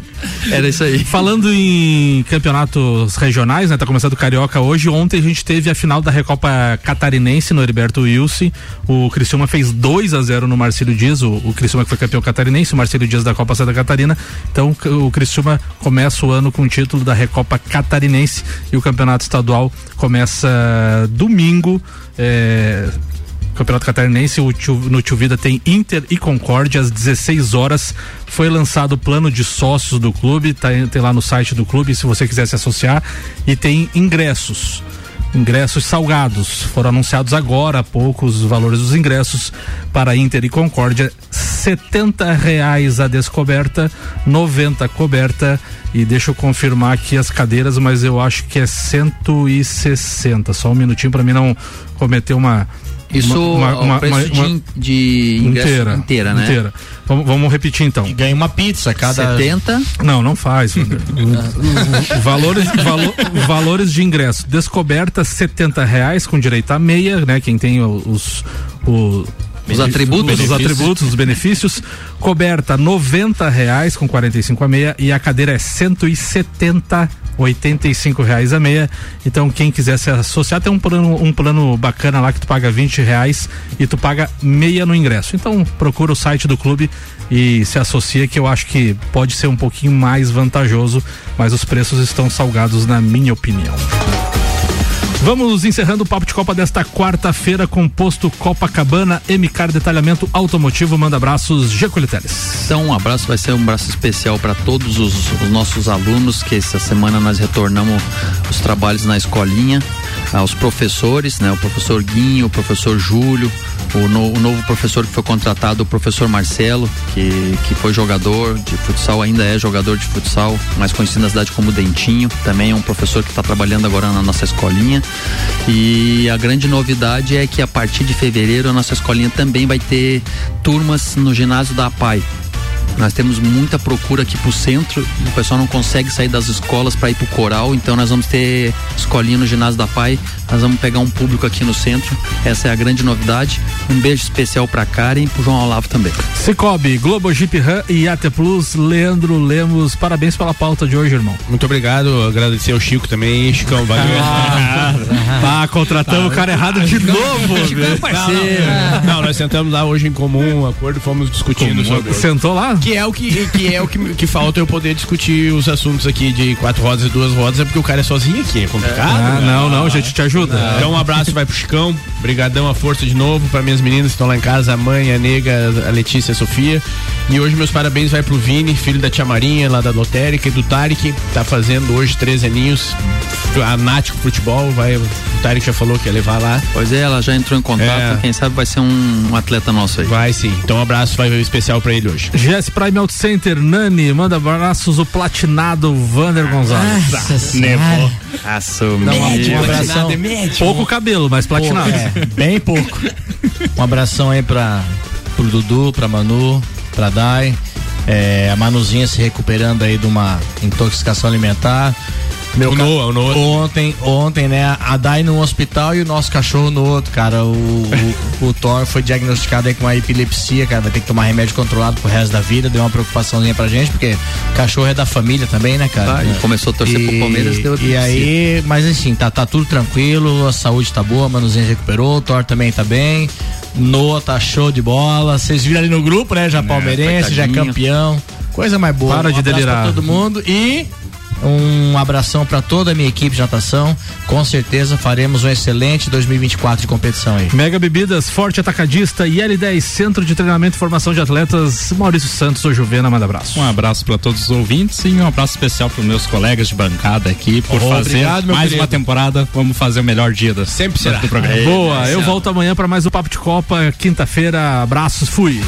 B: Era isso aí.
A: Falando em campeonatos regionais, né? Tá começando o Carioca hoje. Ontem a gente teve a final da Recopa Catarinense no Heriberto Wilson. O Criciúma fez 2 a 0 no Marcílio Dias. O, o Criciúma que foi campeão catarinense, o Marcílio Dias da Copa Santa Catarina. Então o Criciúma começa o ano com o título da Recopa Catarinense e o campeonato estadual começa domingo. É, Campeonato Catarinense, no Tio Vida tem Inter e Concórdia às 16 horas. Foi lançado o plano de sócios do clube, tá, tem lá no site do clube, se você quiser se associar. E tem ingressos. Ingressos salgados. Foram anunciados agora há pouco os valores dos ingressos para Inter e Concórdia. 70 reais a descoberta, 90 coberta. E deixa eu confirmar aqui as cadeiras, mas eu acho que é 160. Só um minutinho para mim não cometer uma.
B: Isso
A: uma,
B: ao preço de in- de ingresso
A: inteira,
B: inteira, né?
A: Inteira. Vamos, vamos repetir então.
D: Ganha uma pizza cada.
B: 70.
A: Não, não faz. *laughs* Valores, valo- valores de ingresso. Descoberta 70 reais com direito a meia, né? Quem tem os, o-
B: Os atributos.
A: Os atributos, os benefícios. Coberta 90 reais com 45 a meia e a cadeira é 170 85 reais a meia. Então quem quiser se associar tem um plano, um plano bacana lá que tu paga 20 reais e tu paga meia no ingresso. Então procura o site do clube e se associa que eu acho que pode ser um pouquinho mais vantajoso, mas os preços estão salgados na minha opinião. Vamos encerrando o Papo de Copa desta quarta-feira com posto Copacabana, MK Detalhamento Automotivo. Manda abraços, Geco Teles.
B: Então, um abraço, vai ser um abraço especial para todos os, os nossos alunos, que essa semana nós retornamos os trabalhos na escolinha. aos professores, né? O professor Guinho, o professor Júlio, o, no- o novo professor que foi contratado, o professor Marcelo, que, que foi jogador de futsal, ainda é jogador de futsal, mais conhecido na cidade como Dentinho, também é um professor que está trabalhando agora na nossa escolinha. E a grande novidade é que a partir de fevereiro a nossa escolinha também vai ter turmas no ginásio da APAI. Nós temos muita procura aqui pro centro, o pessoal não consegue sair das escolas para ir pro coral, então nós vamos ter escolinha no ginásio da PAI, nós vamos pegar um público aqui no centro. Essa é a grande novidade. Um beijo especial pra Karen e pro João Olavo também.
A: Cicobi, Globo Jeep Ram e AT Plus, Leandro Lemos, parabéns pela pauta de hoje, irmão.
N: Muito obrigado, agradecer ao Chico também, Chicão, valeu.
A: Ah, *laughs* *laughs* contratamos o cara errado de novo, velho.
N: Não, não, nós sentamos lá hoje em comum, um acordo, fomos discutindo sobre.
A: Sentou lá?
N: Que é o que, que é o que, que falta eu poder discutir os assuntos aqui de quatro rodas e duas rodas, é porque o cara é sozinho aqui, é complicado.
A: Ah,
N: né?
A: não, não, a gente te ajuda.
N: Então um abraço vai pro Chicão, brigadão a força de novo para minhas meninas que estão lá em casa, a mãe, a nega, a Letícia, a Sofia. E hoje meus parabéns vai pro Vini, filho da tia Marinha, lá da Lotérica e do Tarek, tá fazendo hoje 13 aninhos, a Nático Futebol, vai, o Tarek já falou que ia levar lá.
B: Pois é, ela já entrou em contato,
N: É.
B: quem sabe vai ser um, um atleta nosso aí.
N: Vai sim, então um abraço vai especial pra ele hoje.
A: GS Prime Auto Center, Nani, manda abraços o platinado Vander Gonzalez.
D: Nossa
A: nevou.
B: Assumiu.
D: Um abração.
A: Pouco cabelo, mas platinado.
D: Pouco, é, bem pouco. Um abração aí pra, pro Dudu, pra Manu, pra Dai. É, a Manuzinha se recuperando aí de uma intoxicação alimentar. Meu
N: O
D: ca-
N: Noah, o Noah.
D: Ontem, ontem, né? A Dai num hospital e o nosso cachorro no outro, cara. O, o, o Thor foi diagnosticado aí com uma epilepsia, cara. Vai ter que tomar remédio controlado pro resto da vida. Deu uma preocupaçãozinha pra gente, porque cachorro é da família também, né, cara?
B: Tá, e começou a torcer pro Palmeiras, deu
D: E aí, mas assim, tá, tá tudo tranquilo, a saúde tá boa, a Manuzinha recuperou, o Thor também tá bem, Noah tá show de bola. Vocês viram ali no grupo, né? Já palmeirense, já
B: coitadinho.
D: campeão. Coisa mais boa.
A: Para
D: um
A: de delirar.
D: Pra todo mundo e um abração pra toda a minha equipe de natação. Com certeza faremos um excelente 2024 de competição aí.
A: Mega Bebidas, Forte Atacadista e L10 Centro de Treinamento e Formação de Atletas, Maurício Santos, o Juvena, manda abraço.
C: Um abraço para todos os ouvintes e um abraço especial para meus colegas de bancada aqui por
N: Oh,
C: fazer
N: obrigado,
C: mais
N: querido.
C: uma temporada. Vamos fazer o melhor dia do,
N: Sempre será.
C: do programa.
A: Boa, eu volto amanhã para mais um Papo de Copa, quinta-feira, abraços, fui.